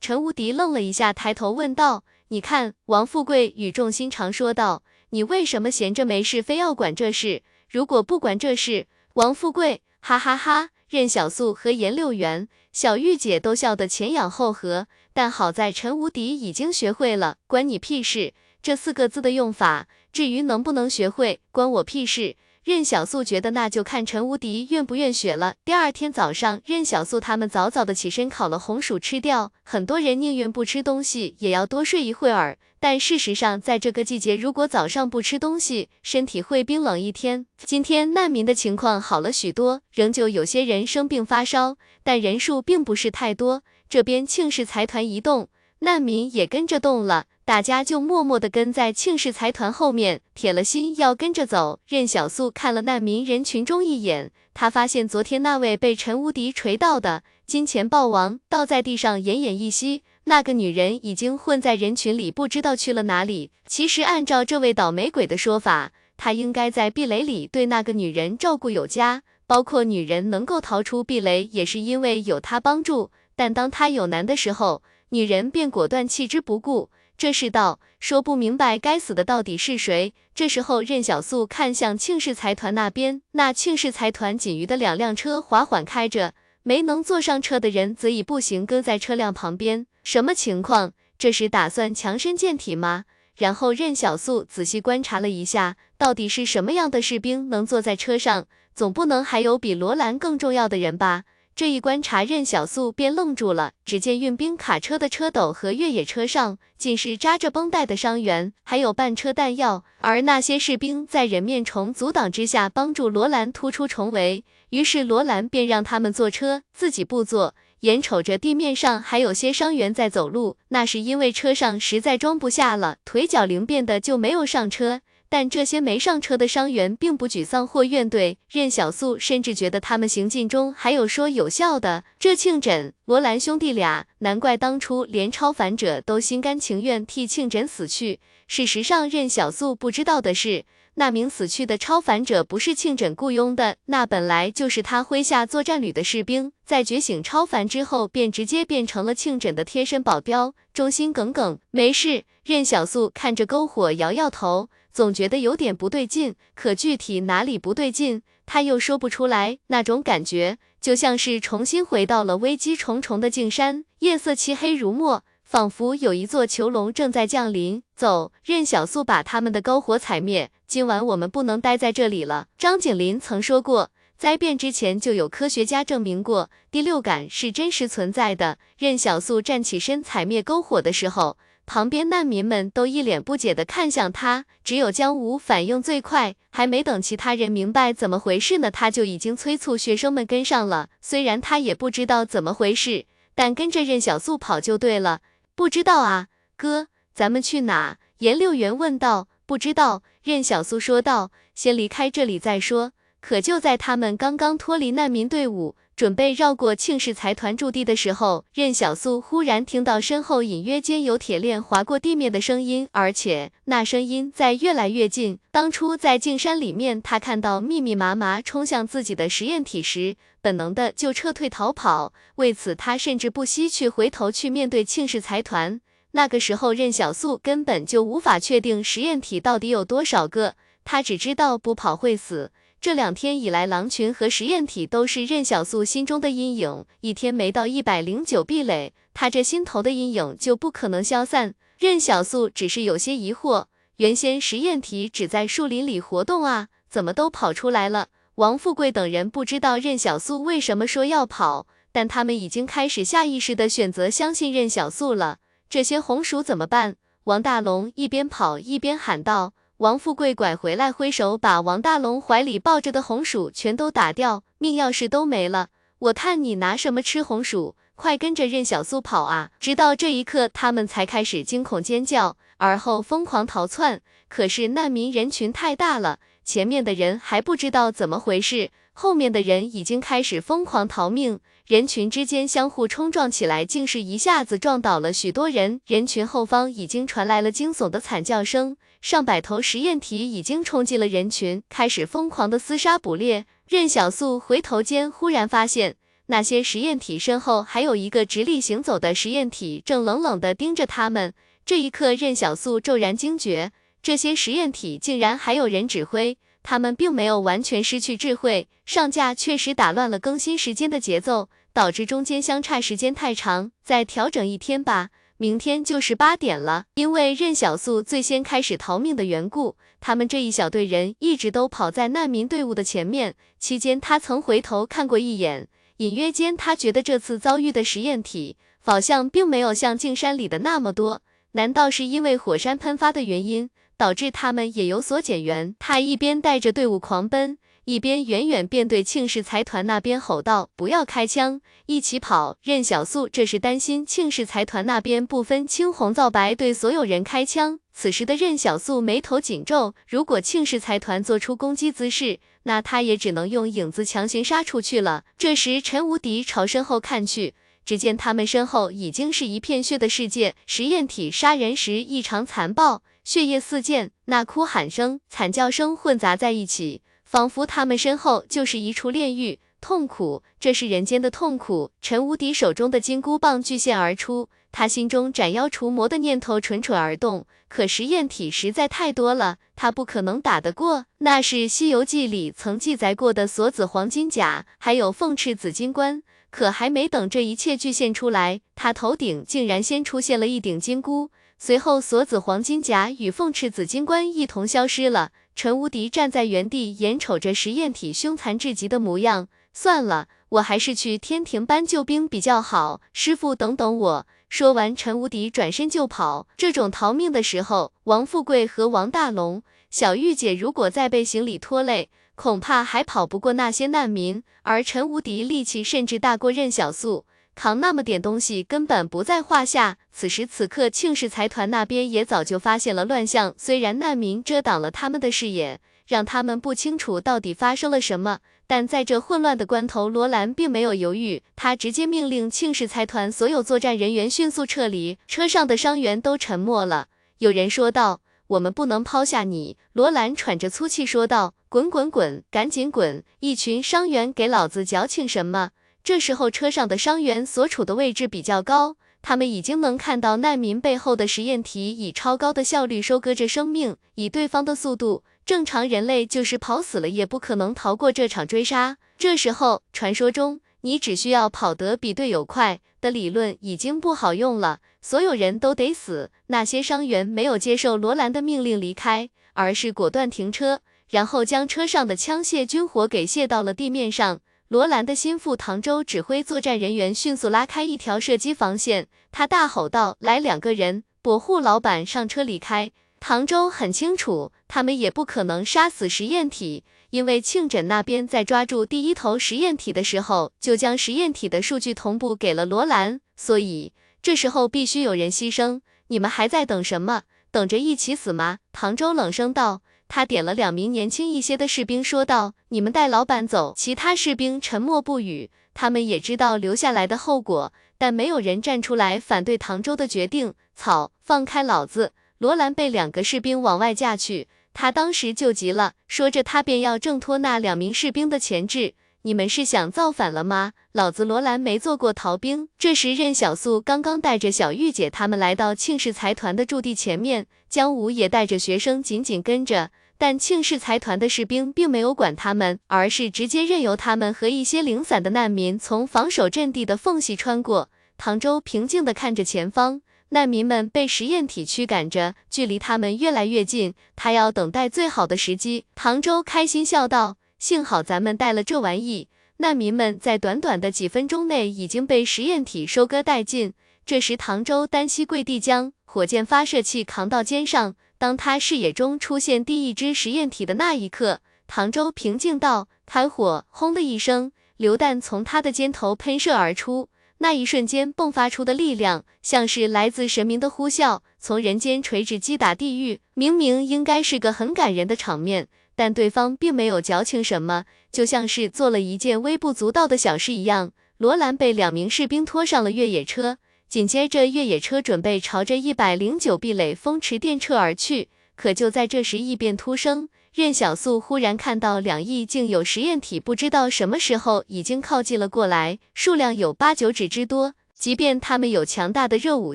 陈无敌愣了一下，抬头问道：“你看？”王富贵语重心长说道：“你为什么闲着没事，非要管这事？如果不管这事？”王富贵，哈哈哈！任小素和颜六元、小玉姐都笑得前仰后合。但好在陈无敌已经学会了“关你屁事”这四个字的用法。至于能不能学会，关我屁事。任小素觉得那就看陈无敌愿不愿学了。第二天早上，任小素他们早早的起身烤了红薯吃掉。很多人宁愿不吃东西，也要多睡一会儿。但事实上，在这个季节，如果早上不吃东西，身体会冰冷一天。今天难民的情况好了许多，仍旧有些人生病发烧，但人数并不是太多。这边庆氏财团一动，难民也跟着动了。大家就默默地跟在庆氏财团后面，铁了心要跟着走。任小素看了难民人群中一眼，他发现昨天那位被陈无敌锤到的金钱豹王倒在地上奄奄一息，那个女人已经混在人群里，不知道去了哪里。其实按照这位倒霉鬼的说法，他应该在壁垒里对那个女人照顾有加，包括女人能够逃出壁垒，也是因为有他帮助。但当他有难的时候，女人便果断弃之不顾。这世道说不明白，该死的到底是谁？这时候，任小素看向庆氏财团那边，那庆氏财团仅余的两辆车缓缓开着，没能坐上车的人则已步行跟在车辆旁边。什么情况？这是打算强身健体吗？然后任小素仔细观察了一下，到底是什么样的士兵能坐在车上？总不能还有比罗兰更重要的人吧？这一观察，任小素便愣住了。只见运兵卡车的车斗和越野车上，尽是扎着绷带的伤员，还有半车弹药。而那些士兵在人面虫阻挡之下，帮助罗兰突出重围。于是罗兰便让他们坐车，自己不坐。眼瞅着地面上还有些伤员在走路，那是因为车上实在装不下了，腿脚灵便的就没有上车。但这些没上车的伤员并不沮丧或怨怼，任小素甚至觉得他们行进中还有说有笑的。这庆枕、罗兰兄弟俩，难怪当初连超凡者都心甘情愿替庆枕死去。事实上，任小素不知道的是，那名死去的超凡者不是庆枕雇佣的，那本来就是他麾下作战旅的士兵，在觉醒超凡之后，便直接变成了庆枕的贴身保镖，忠心耿耿。没事，任小素看着篝火，摇摇头。总觉得有点不对劲，可具体哪里不对劲，他又说不出来。那种感觉就像是重新回到了危机重重的境山，夜色漆黑如墨，仿佛有一座囚笼正在降临。走，任小素把他们的篝火踩灭。今晚我们不能待在这里了。张景林曾说过，灾变之前就有科学家证明过，第六感是真实存在的。任小素站起身踩灭篝火的时候。旁边难民们都一脸不解地看向他，只有江武反应最快，还没等其他人明白怎么回事呢，他就已经催促学生们跟上了。虽然他也不知道怎么回事，但跟着任小素跑就对了。不知道啊，哥，咱们去哪？颜六元问道。不知道，任小素说道。先离开这里再说。可就在他们刚刚脱离难民队伍。准备绕过庆氏财团驻地的时候，任小素忽然听到身后隐约间有铁链划过地面的声音，而且那声音在越来越近。当初在镜山里面，他看到密密麻麻冲向自己的实验体时，本能的就撤退逃跑。为此，他甚至不惜去回头去面对庆氏财团。那个时候，任小素根本就无法确定实验体到底有多少个，他只知道不跑会死。这两天以来，狼群和实验体都是任小素心中的阴影。一天没到一百零九壁垒，他这心头的阴影就不可能消散。任小素只是有些疑惑，原先实验体只在树林里活动啊，怎么都跑出来了？王富贵等人不知道任小素为什么说要跑，但他们已经开始下意识的选择相信任小素了。这些红薯怎么办？王大龙一边跑一边喊道。王富贵拐回来，挥手把王大龙怀里抱着的红薯全都打掉，命要是都没了，我看你拿什么吃红薯？快跟着任小苏跑啊！直到这一刻，他们才开始惊恐尖叫，而后疯狂逃窜。可是难民人群太大了，前面的人还不知道怎么回事，后面的人已经开始疯狂逃命。人群之间相互冲撞起来，竟是一下子撞倒了许多人。人群后方已经传来了惊悚的惨叫声，上百头实验体已经冲进了人群，开始疯狂的厮杀捕猎。任小素回头间，忽然发现那些实验体身后还有一个直立行走的实验体，正冷冷地盯着他们。这一刻，任小素骤然惊觉，这些实验体竟然还有人指挥。他们并没有完全失去智慧，上架确实打乱了更新时间的节奏，导致中间相差时间太长。再调整一天吧，明天就是八点了。因为任小素最先开始逃命的缘故，他们这一小队人一直都跑在难民队伍的前面。期间，他曾回头看过一眼，隐约间他觉得这次遭遇的实验体，好像并没有像镜山里的那么多。难道是因为火山喷发的原因？导致他们也有所减员。他一边带着队伍狂奔，一边远远便对庆氏财团那边吼道：“不要开枪，一起跑！”任小素这是担心庆氏财团那边不分青红皂白对所有人开枪。此时的任小素眉头紧皱，如果庆氏财团做出攻击姿势，那他也只能用影子强行杀出去了。这时，陈无敌朝身后看去，只见他们身后已经是一片血的世界，实验体杀人时异常残暴。血液四溅，那哭喊声、惨叫声混杂在一起，仿佛他们身后就是一处炼狱。痛苦，这是人间的痛苦。陈无敌手中的金箍棒巨现而出，他心中斩妖除魔的念头蠢蠢而动。可实验体实在太多了，他不可能打得过。那是《西游记》里曾记载过的锁子黄金甲，还有凤翅紫金冠。可还没等这一切巨现出来，他头顶竟然先出现了一顶金箍。随后，锁子黄金甲与凤翅紫金冠一同消失了。陈无敌站在原地，眼瞅着实验体凶残至极的模样。算了，我还是去天庭班救兵比较好。师傅，等等我！说完，陈无敌转身就跑。这种逃命的时候，王富贵和王大龙、小玉姐如果再被行李拖累，恐怕还跑不过那些难民。而陈无敌力气甚至大过任小素。扛那么点东西根本不在话下。此时此刻，庆氏财团那边也早就发现了乱象。虽然难民遮挡了他们的视野，让他们不清楚到底发生了什么，但在这混乱的关头，罗兰并没有犹豫，他直接命令庆氏财团所有作战人员迅速撤离。车上的伤员都沉默了。有人说道：“我们不能抛下你。”罗兰喘着粗气说道：“滚滚滚，赶紧滚！一群伤员，给老子矫情什么？”这时候，车上的伤员所处的位置比较高，他们已经能看到难民背后的实验体以超高的效率收割着生命。以对方的速度，正常人类就是跑死了也不可能逃过这场追杀。这时候，传说中你只需要跑得比队友快的理论已经不好用了，所有人都得死。那些伤员没有接受罗兰的命令离开，而是果断停车，然后将车上的枪械军火给卸到了地面上。罗兰的心腹唐周指挥作战人员迅速拉开一条射击防线，他大吼道：“来两个人，保护老板上车离开。”唐周很清楚，他们也不可能杀死实验体，因为庆枕那边在抓住第一头实验体的时候，就将实验体的数据同步给了罗兰，所以这时候必须有人牺牲。你们还在等什么？等着一起死吗？唐周冷声道。他点了两名年轻一些的士兵，说道：“你们带老板走。”其他士兵沉默不语，他们也知道留下来的后果，但没有人站出来反对唐周的决定。草，放开老子！罗兰被两个士兵往外架去，他当时就急了，说着他便要挣脱那两名士兵的钳制。你们是想造反了吗？老子罗兰没做过逃兵。这时，任小素刚刚带着小玉姐他们来到庆氏财团的驻地前面，江武也带着学生紧紧跟着。但庆氏财团的士兵并没有管他们，而是直接任由他们和一些零散的难民从防守阵地的缝隙穿过。唐周平静地看着前方，难民们被实验体驱赶着，距离他们越来越近。他要等待最好的时机。唐周开心笑道。幸好咱们带了这玩意，难民们在短短的几分钟内已经被实验体收割殆尽。这时，唐周单膝跪地，将火箭发射器扛到肩上。当他视野中出现第一只实验体的那一刻，唐周平静道：“开火！”轰的一声，榴弹从他的肩头喷射而出。那一瞬间迸发出的力量，像是来自神明的呼啸，从人间垂直击打地狱。明明应该是个很感人的场面。但对方并没有矫情什么，就像是做了一件微不足道的小事一样。罗兰被两名士兵拖上了越野车，紧接着越野车准备朝着一百零九壁垒风驰电掣而去。可就在这时，异变突生，任小素忽然看到两翼竟有实验体，不知道什么时候已经靠近了过来，数量有八九指之多。即便他们有强大的热武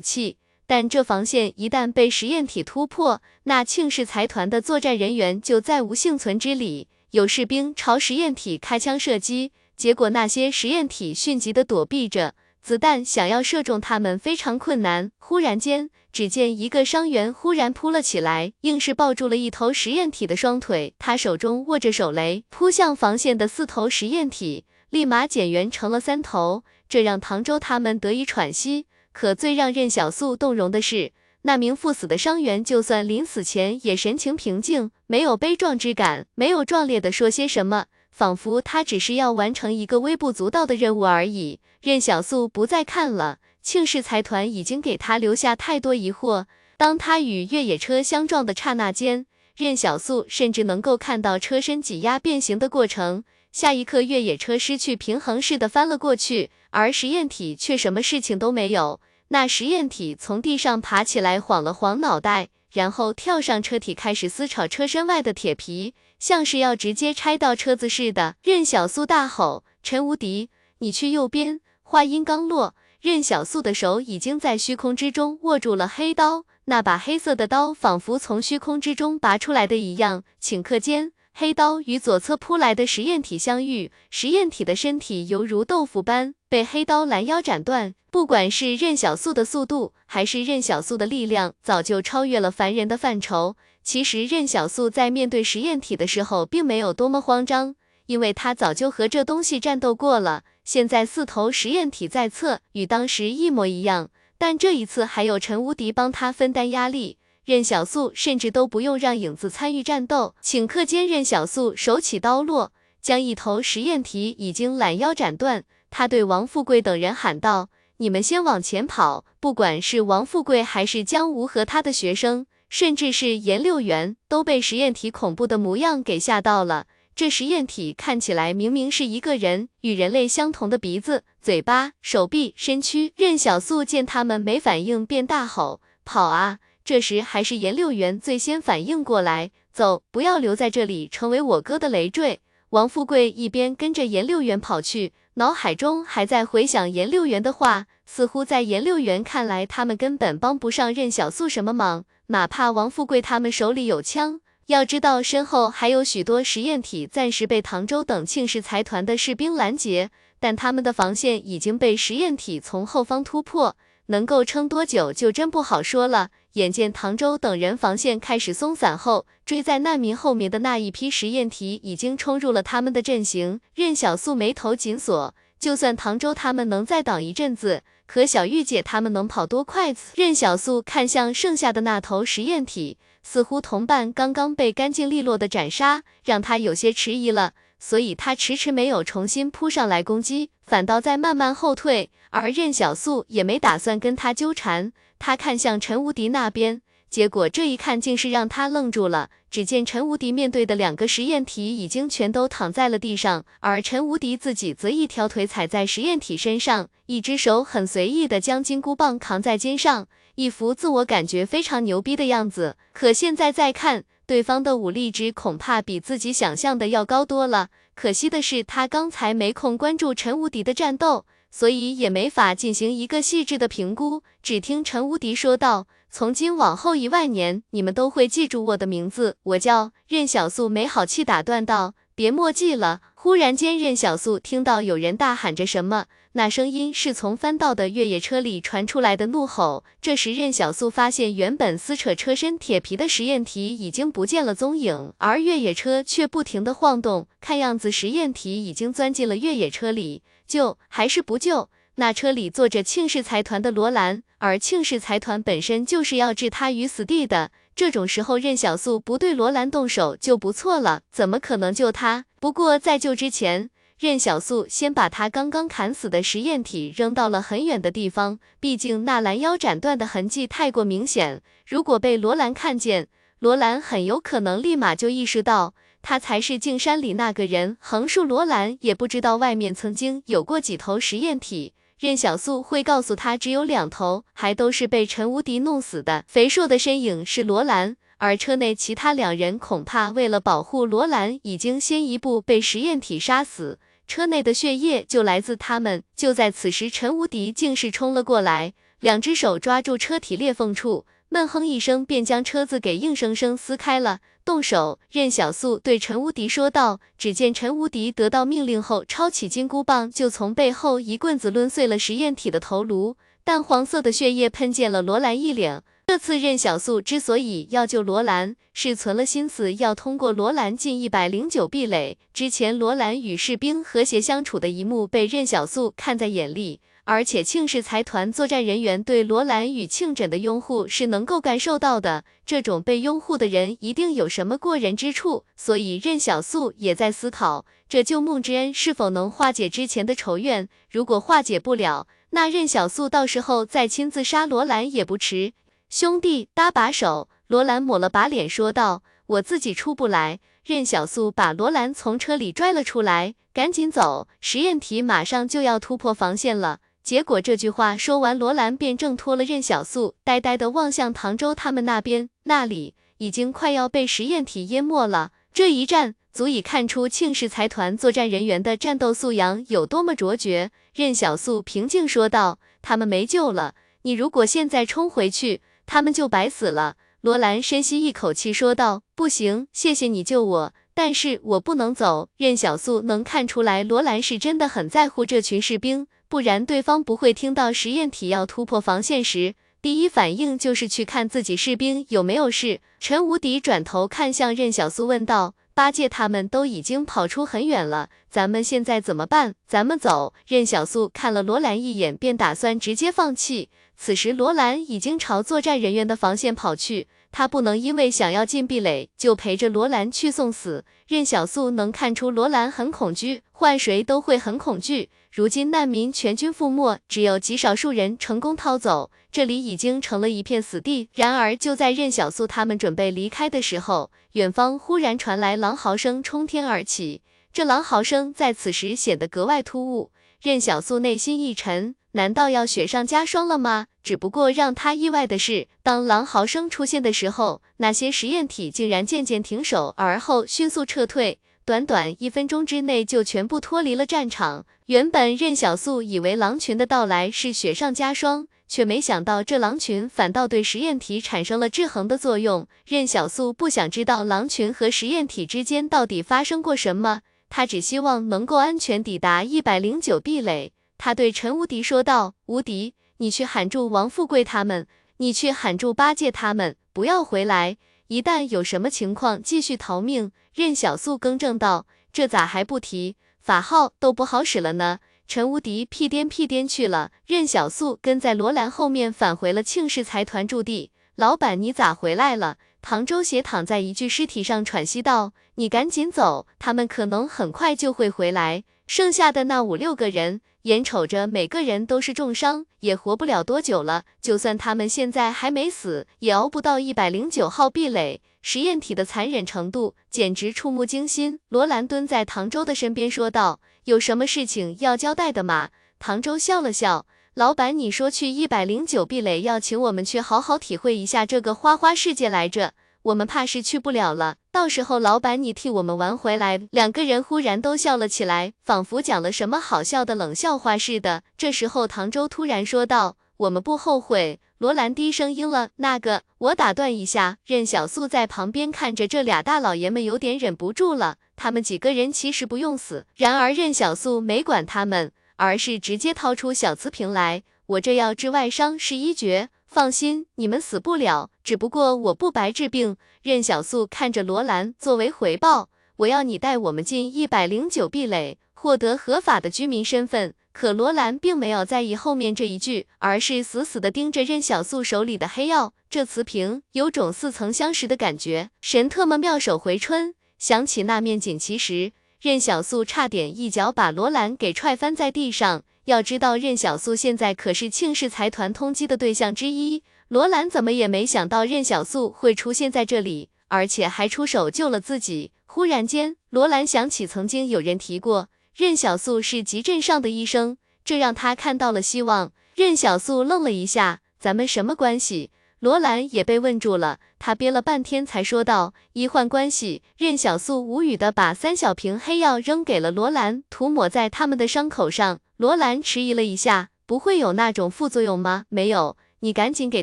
器。但这防线一旦被实验体突破，那庆氏财团的作战人员就再无幸存之理。有士兵朝实验体开枪射击，结果那些实验体迅疾的躲避着，子弹想要射中他们非常困难。忽然间，只见一个伤员忽然扑了起来，硬是抱住了一头实验体的双腿，他手中握着手雷，扑向防线的四头实验体，立马减员成了三头，这让唐周他们得以喘息。可最让任小素动容的是，那名赴死的伤员，就算临死前也神情平静，没有悲壮之感，没有壮烈的说些什么，仿佛他只是要完成一个微不足道的任务而已。任小素不再看了，庆氏财团已经给他留下太多疑惑。当他与越野车相撞的刹那间，任小素甚至能够看到车身挤压变形的过程。下一刻，越野车失去平衡似的翻了过去，而实验体却什么事情都没有。那实验体从地上爬起来，晃了晃脑袋，然后跳上车体，开始撕扯车身外的铁皮，像是要直接拆到车子似的。任小素大吼：“陈无敌，你去右边！”话音刚落，任小素的手已经在虚空之中握住了黑刀，那把黑色的刀仿佛从虚空之中拔出来的一样，顷刻间。黑刀与左侧扑来的实验体相遇，实验体的身体犹如豆腐般被黑刀拦腰斩断。不管是任小素的速度，还是任小素的力量，早就超越了凡人的范畴。其实任小素在面对实验体的时候，并没有多么慌张，因为他早就和这东西战斗过了。现在四头实验体在侧，与当时一模一样，但这一次还有陈无敌帮他分担压力。任小素甚至都不用让影子参与战斗，顷刻间，任小素手起刀落，将一头实验体已经拦腰斩断。他对王富贵等人喊道：“你们先往前跑！”不管是王富贵还是江无和他的学生，甚至是颜六元，都被实验体恐怖的模样给吓到了。这实验体看起来明明是一个人，与人类相同的鼻子、嘴巴、手臂、身躯。任小素见他们没反应，便大吼：“跑啊！”这时还是颜六元最先反应过来，走，不要留在这里，成为我哥的累赘。王富贵一边跟着颜六元跑去，脑海中还在回想颜六元的话，似乎在颜六元看来，他们根本帮不上任小素什么忙，哪怕王富贵他们手里有枪，要知道身后还有许多实验体暂时被唐州等庆氏财团的士兵拦截，但他们的防线已经被实验体从后方突破，能够撑多久就真不好说了。眼见唐州等人防线开始松散后，追在难民后面的那一批实验体已经冲入了他们的阵型。任小素眉头紧锁，就算唐州他们能再挡一阵子，可小玉姐他们能跑多快？子任小素看向剩下的那头实验体，似乎同伴刚刚被干净利落的斩杀，让他有些迟疑了，所以他迟迟没有重新扑上来攻击，反倒在慢慢后退。而任小素也没打算跟他纠缠。他看向陈无敌那边，结果这一看竟是让他愣住了。只见陈无敌面对的两个实验体已经全都躺在了地上，而陈无敌自己则一条腿踩在实验体身上，一只手很随意的将金箍棒扛在肩上，一副自我感觉非常牛逼的样子。可现在再看，对方的武力值恐怕比自己想象的要高多了。可惜的是，他刚才没空关注陈无敌的战斗。所以也没法进行一个细致的评估。只听陈无敌说道：“从今往后一万年，你们都会记住我的名字，我叫任小素。”没好气打断道：“别墨迹了。”忽然间，任小素听到有人大喊着什么，那声音是从翻到的越野车里传出来的怒吼。这时，任小素发现原本撕扯车身铁皮的实验体已经不见了踪影，而越野车却不停的晃动，看样子实验体已经钻进了越野车里。救还是不救？那车里坐着庆氏财团的罗兰，而庆氏财团本身就是要置他于死地的。这种时候，任小素不对罗兰动手就不错了，怎么可能救他？不过在救之前，任小素先把他刚刚砍死的实验体扔到了很远的地方，毕竟那拦腰斩断的痕迹太过明显，如果被罗兰看见，罗兰很有可能立马就意识到。他才是镜山里那个人，横竖罗兰也不知道外面曾经有过几头实验体。任小素会告诉他只有两头，还都是被陈无敌弄死的。肥硕的身影是罗兰，而车内其他两人恐怕为了保护罗兰，已经先一步被实验体杀死。车内的血液就来自他们。就在此时，陈无敌竟是冲了过来，两只手抓住车体裂缝处。闷哼一声，便将车子给硬生生撕开了。动手！任小素对陈无敌说道。只见陈无敌得到命令后，抄起金箍棒，就从背后一棍子抡碎了实验体的头颅。淡黄色的血液喷溅了罗兰一脸。这次任小素之所以要救罗兰，是存了心思要通过罗兰进一百零九壁垒。之前罗兰与士兵和谐相处的一幕，被任小素看在眼里。而且庆氏财团作战人员对罗兰与庆枕的拥护是能够感受到的，这种被拥护的人一定有什么过人之处，所以任小素也在思考，这救梦之恩是否能化解之前的仇怨。如果化解不了，那任小素到时候再亲自杀罗兰也不迟。兄弟，搭把手。罗兰抹了把脸说道：“我自己出不来。”任小素把罗兰从车里拽了出来，赶紧走，实验体马上就要突破防线了。结果这句话说完，罗兰便挣脱了任小素，呆呆地望向唐周他们那边，那里已经快要被实验体淹没了。这一战足以看出庆氏财团作战人员的战斗素养有多么卓绝。任小素平静说道：“他们没救了，你如果现在冲回去，他们就白死了。”罗兰深吸一口气说道：“不行，谢谢你救我，但是我不能走。”任小素能看出来，罗兰是真的很在乎这群士兵。不然对方不会听到实验体要突破防线时，第一反应就是去看自己士兵有没有事。陈无敌转头看向任小苏问道：“八戒他们都已经跑出很远了，咱们现在怎么办？咱们走。”任小苏看了罗兰一眼，便打算直接放弃。此时罗兰已经朝作战人员的防线跑去。他不能因为想要进壁垒就陪着罗兰去送死。任小素能看出罗兰很恐惧，换谁都会很恐惧。如今难民全军覆没，只有极少数人成功逃走，这里已经成了一片死地。然而就在任小素他们准备离开的时候，远方忽然传来狼嚎声冲天而起，这狼嚎声在此时显得格外突兀。任小素内心一沉。难道要雪上加霜了吗？只不过让他意外的是，当狼嚎声出现的时候，那些实验体竟然渐渐停手，而后迅速撤退。短短一分钟之内就全部脱离了战场。原本任小素以为狼群的到来是雪上加霜，却没想到这狼群反倒对实验体产生了制衡的作用。任小素不想知道狼群和实验体之间到底发生过什么，他只希望能够安全抵达一百零九壁垒。他对陈无敌说道：“无敌，你去喊住王富贵他们，你去喊住八戒他们，不要回来。一旦有什么情况，继续逃命。”任小素更正道：“这咋还不提？法号都不好使了呢。”陈无敌屁颠屁颠去了，任小素跟在罗兰后面返回了庆氏财团驻地。老板，你咋回来了？唐周斜躺在一具尸体上喘息道：“你赶紧走，他们可能很快就会回来。剩下的那五六个人，眼瞅着每个人都是重伤，也活不了多久了。就算他们现在还没死，也熬不到一百零九号壁垒。”实验体的残忍程度简直触目惊心。罗兰蹲在唐周的身边说道：“有什么事情要交代的吗？”唐周笑了笑：“老板，你说去一百零九壁垒要请我们去好好体会一下这个花花世界来着，我们怕是去不了了。到时候老板你替我们玩回来。”两个人忽然都笑了起来，仿佛讲了什么好笑的冷笑话似的。这时候唐周突然说道：“我们不后悔。”罗兰低声应了，那个，我打断一下。任小素在旁边看着这俩大老爷们，有点忍不住了。他们几个人其实不用死，然而任小素没管他们，而是直接掏出小瓷瓶来。我这药治外伤是一绝，放心，你们死不了。只不过我不白治病。任小素看着罗兰，作为回报，我要你带我们进一百零九壁垒，获得合法的居民身份。可罗兰并没有在意后面这一句，而是死死地盯着任小素手里的黑药。这瓷瓶有种似曾相识的感觉。神特么妙手回春，想起那面锦旗时，任小素差点一脚把罗兰给踹翻在地上。要知道，任小素现在可是庆氏财团通缉的对象之一。罗兰怎么也没想到任小素会出现在这里，而且还出手救了自己。忽然间，罗兰想起曾经有人提过。任小素是急诊上的医生，这让他看到了希望。任小素愣了一下，咱们什么关系？罗兰也被问住了，他憋了半天才说道：医患关系。任小素无语的把三小瓶黑药扔给了罗兰，涂抹在他们的伤口上。罗兰迟疑了一下，不会有那种副作用吗？没有，你赶紧给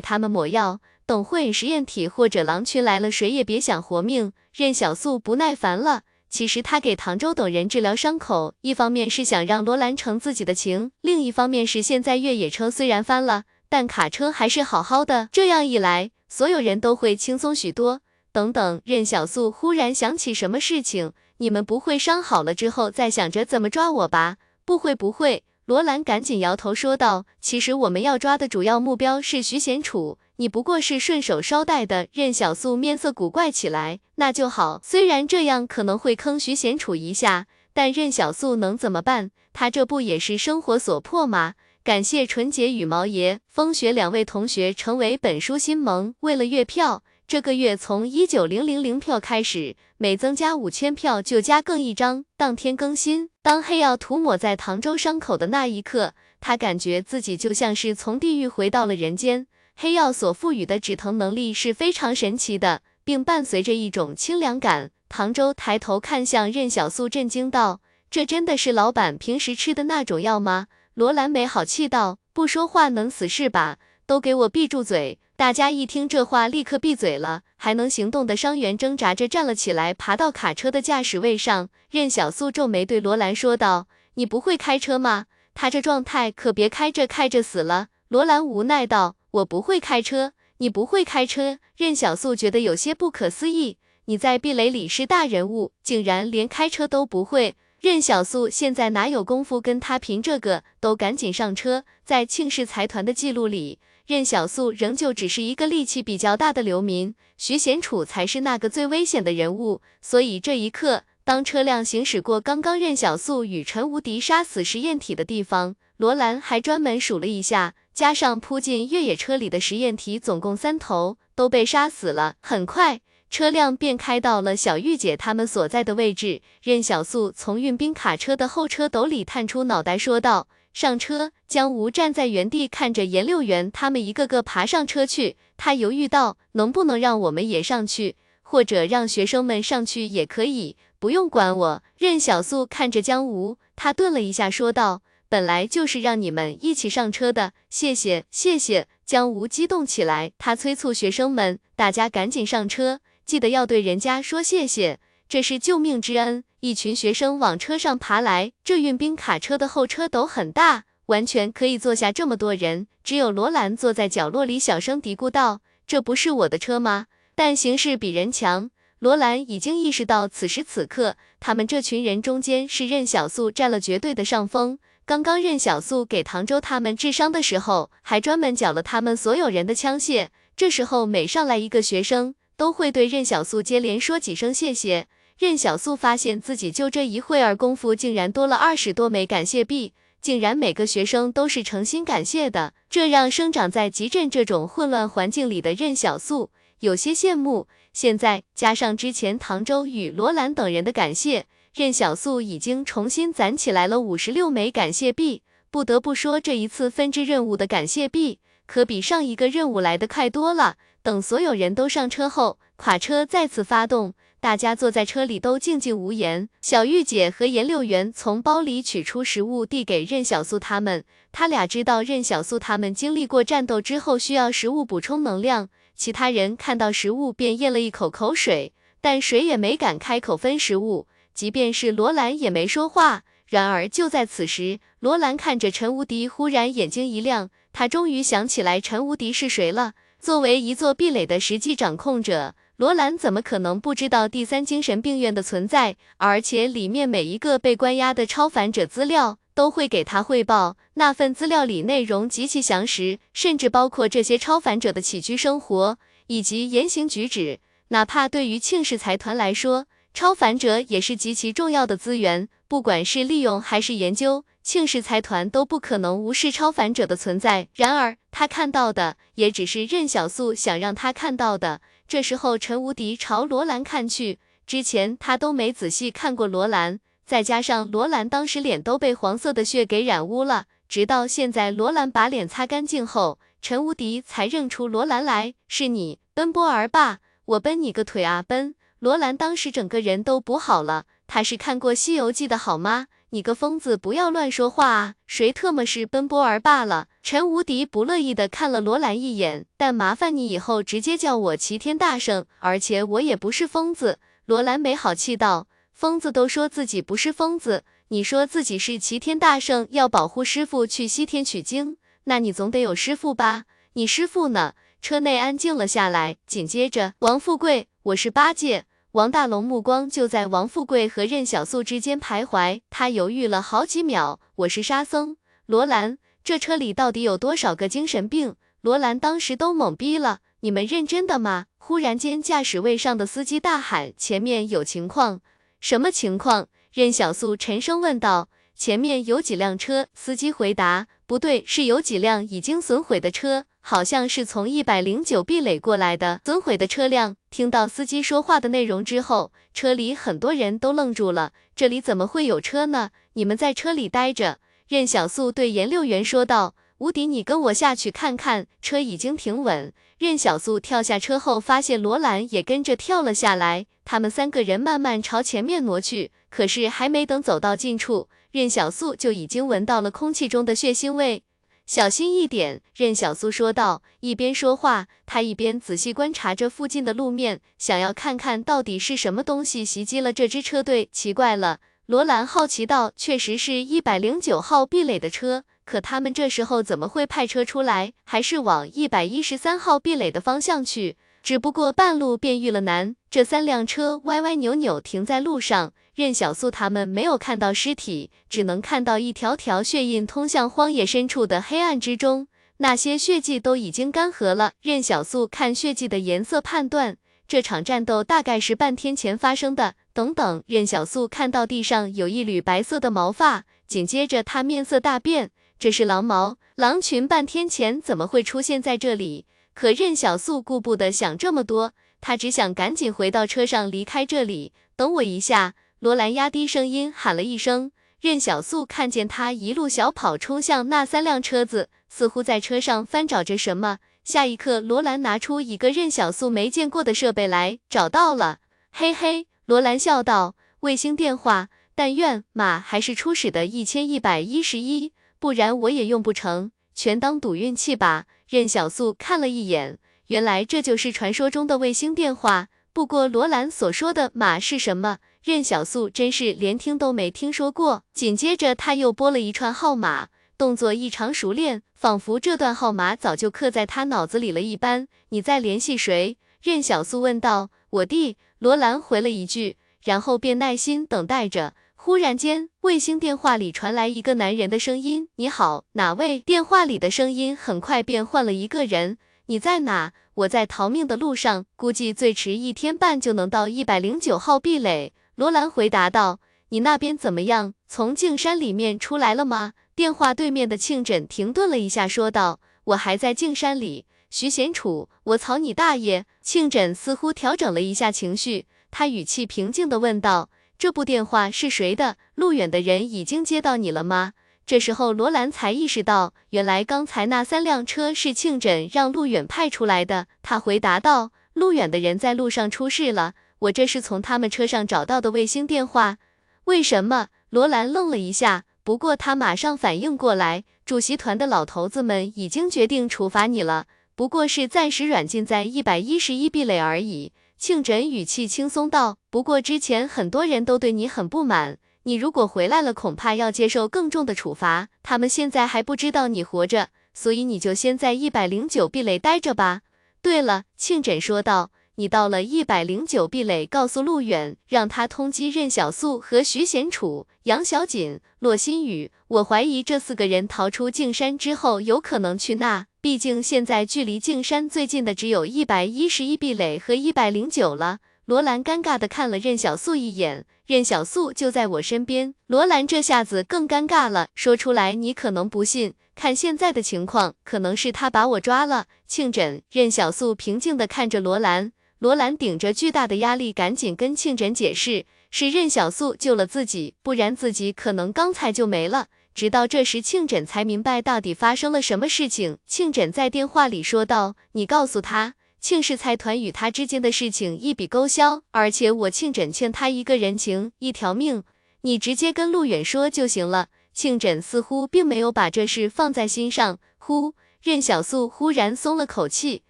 他们抹药，等会实验体或者狼群来了，谁也别想活命。任小素不耐烦了。其实他给唐周等人治疗伤口，一方面是想让罗兰成自己的情，另一方面是现在越野车虽然翻了，但卡车还是好好的。这样一来，所有人都会轻松许多。等等，任小素忽然想起什么事情，你们不会伤好了之后再想着怎么抓我吧？不会不会。罗兰赶紧摇头说道：“其实我们要抓的主要目标是徐贤楚，你不过是顺手捎带的。”任小素面色古怪起来，那就好。虽然这样可能会坑徐贤楚一下，但任小素能怎么办？他这不也是生活所迫吗？感谢纯洁羽毛爷、风雪两位同学成为本书新盟。为了月票。这个月从一九零零零票开始，每增加五千票就加更一张，当天更新。当黑药涂抹在唐周伤口的那一刻，他感觉自己就像是从地狱回到了人间。黑药所赋予的止疼能力是非常神奇的，并伴随着一种清凉感。唐周抬头看向任小素，震惊道：“这真的是老板平时吃的那种药吗？”罗兰没好气道：“不说话能死是吧？都给我闭住嘴！”大家一听这话，立刻闭嘴了。还能行动的伤员挣扎着站了起来，爬到卡车的驾驶位上。任小素皱眉对罗兰说道：“你不会开车吗？他这状态可别开着开着死了。”罗兰无奈道：“我不会开车，你不会开车。”任小素觉得有些不可思议：“你在壁垒里是大人物，竟然连开车都不会。”任小素现在哪有功夫跟他贫这个？都赶紧上车。在庆氏财团的记录里。任小素仍旧只是一个力气比较大的流民，徐贤楚才是那个最危险的人物。所以这一刻，当车辆行驶过刚刚任小素与陈无敌杀死实验体的地方，罗兰还专门数了一下，加上扑进越野车里的实验体，总共三头都被杀死了。很快，车辆便开到了小玉姐他们所在的位置。任小素从运兵卡车的后车斗里探出脑袋，说道。上车，江无站在原地看着颜六元他们一个个爬上车去。他犹豫道：“能不能让我们也上去，或者让学生们上去也可以。”不用管我。任小素看着江无，他顿了一下，说道：“本来就是让你们一起上车的，谢谢，谢谢。”江无激动起来，他催促学生们：“大家赶紧上车，记得要对人家说谢谢，这是救命之恩。”一群学生往车上爬来，这运兵卡车的后车斗很大，完全可以坐下这么多人。只有罗兰坐在角落里，小声嘀咕道：“这不是我的车吗？”但形势比人强，罗兰已经意识到，此时此刻，他们这群人中间是任小素占了绝对的上风。刚刚任小素给唐周他们治伤的时候，还专门缴了他们所有人的枪械。这时候每上来一个学生，都会对任小素接连说几声谢谢。任小素发现自己就这一会儿功夫，竟然多了二十多枚感谢币，竟然每个学生都是诚心感谢的，这让生长在集镇这种混乱环境里的任小素有些羡慕。现在加上之前唐周与罗兰等人的感谢。任小素已经重新攒起来了五十六枚感谢币，不得不说，这一次分支任务的感谢币可比上一个任务来的快多了。等所有人都上车后，垮车再次发动，大家坐在车里都静静无言。小玉姐和颜六元从包里取出食物递给任小素他们，他俩知道任小素他们经历过战斗之后需要食物补充能量。其他人看到食物便咽了一口口水，但谁也没敢开口分食物。即便是罗兰也没说话。然而就在此时，罗兰看着陈无敌，忽然眼睛一亮，他终于想起来陈无敌是谁了。作为一座壁垒的实际掌控者，罗兰怎么可能不知道第三精神病院的存在？而且里面每一个被关押的超凡者资料都会给他汇报，那份资料里内容极其详实，甚至包括这些超凡者的起居生活以及言行举止。哪怕对于庆氏财团来说，超凡者也是极其重要的资源，不管是利用还是研究，庆氏财团都不可能无视超凡者的存在。然而，他看到的也只是任小素想让他看到的。这时候，陈无敌朝罗兰看去，之前他都没仔细看过罗兰，再加上罗兰当时脸都被黄色的血给染污了，直到现在罗兰把脸擦干净后，陈无敌才认出罗兰来，是你，奔波儿爸，我奔你个腿啊，奔！罗兰当时整个人都补好了，他是看过《西游记》的好吗？你个疯子，不要乱说话啊！谁特么是奔波儿罢了？陈无敌不乐意的看了罗兰一眼，但麻烦你以后直接叫我齐天大圣，而且我也不是疯子。罗兰没好气道：“疯子都说自己不是疯子，你说自己是齐天大圣，要保护师傅去西天取经，那你总得有师傅吧？你师傅呢？”车内安静了下来，紧接着，王富贵，我是八戒。王大龙目光就在王富贵和任小素之间徘徊，他犹豫了好几秒。我是沙僧，罗兰，这车里到底有多少个精神病？罗兰当时都懵逼了。你们认真的吗？忽然间，驾驶位上的司机大喊：“前面有情况！”什么情况？任小素沉声问道。前面有几辆车？司机回答：“不对，是有几辆已经损毁的车。”好像是从一百零九壁垒过来的损毁的车辆。听到司机说话的内容之后，车里很多人都愣住了。这里怎么会有车呢？你们在车里待着。任小素对颜六元说道：“无敌，你跟我下去看看。”车已经停稳。任小素跳下车后，发现罗兰也跟着跳了下来。他们三个人慢慢朝前面挪去，可是还没等走到近处，任小素就已经闻到了空气中的血腥味。小心一点，任小苏说道。一边说话，他一边仔细观察着附近的路面，想要看看到底是什么东西袭击了这支车队。奇怪了，罗兰好奇道：“确实是一百零九号壁垒的车，可他们这时候怎么会派车出来？还是往一百一十三号壁垒的方向去？只不过半路便遇了难，这三辆车歪歪扭扭停在路上。”任小素他们没有看到尸体，只能看到一条条血印通向荒野深处的黑暗之中，那些血迹都已经干涸了。任小素看血迹的颜色判断，这场战斗大概是半天前发生的。等等，任小素看到地上有一缕白色的毛发，紧接着他面色大变，这是狼毛，狼群半天前怎么会出现在这里？可任小素顾不得想这么多，他只想赶紧回到车上离开这里。等我一下。罗兰压低声音喊了一声，任小素看见他一路小跑冲向那三辆车子，似乎在车上翻找着什么。下一刻，罗兰拿出一个任小素没见过的设备来，找到了。嘿嘿，罗兰笑道：“卫星电话，但愿马还是初始的一千一百一十一，不然我也用不成，全当赌运气吧。任小素看了一眼，原来这就是传说中的卫星电话。不过罗兰所说的马是什么？任小素真是连听都没听说过。紧接着他又拨了一串号码，动作异常熟练，仿佛这段号码早就刻在他脑子里了一般。你在联系谁？任小素问道。我弟。罗兰回了一句。然后便耐心等待着。忽然间，卫星电话里传来一个男人的声音：“你好，哪位？”电话里的声音很快便换了一个人：“你在哪？我在逃命的路上，估计最迟一天半就能到一百零九号壁垒。”罗兰回答道：“你那边怎么样？从镜山里面出来了吗？”电话对面的庆枕停顿了一下，说道：“我还在镜山里。”徐贤楚，我操你大爷！庆枕似乎调整了一下情绪。他语气平静地问道：“这部电话是谁的？路远的人已经接到你了吗？”这时候，罗兰才意识到，原来刚才那三辆车是庆诊让路远派出来的。他回答道：“路远的人在路上出事了，我这是从他们车上找到的卫星电话。”为什么？罗兰愣了一下，不过他马上反应过来，主席团的老头子们已经决定处罚你了，不过是暂时软禁在一百一十一壁垒而已。庆枕语气轻松道：“不过之前很多人都对你很不满，你如果回来了，恐怕要接受更重的处罚。他们现在还不知道你活着，所以你就先在一百零九壁垒待着吧。”对了，庆枕说道：“你到了一百零九壁垒，告诉陆远，让他通缉任小素和徐贤楚、杨小锦、骆新宇。我怀疑这四个人逃出镜山之后，有可能去那。”毕竟现在距离镜山最近的只有一百一十一壁垒和一百零九了。罗兰尴尬的看了任小素一眼，任小素就在我身边。罗兰这下子更尴尬了，说出来你可能不信，看现在的情况，可能是他把我抓了。庆枕，任小素平静的看着罗兰，罗兰顶着巨大的压力，赶紧跟庆枕解释，是任小素救了自己，不然自己可能刚才就没了。直到这时，庆枕才明白到底发生了什么事情。庆枕在电话里说道：“你告诉他，庆氏财团与他之间的事情一笔勾销，而且我庆枕欠他一个人情，一条命，你直接跟陆远说就行了。”庆枕似乎并没有把这事放在心上。呼，任小素忽然松了口气。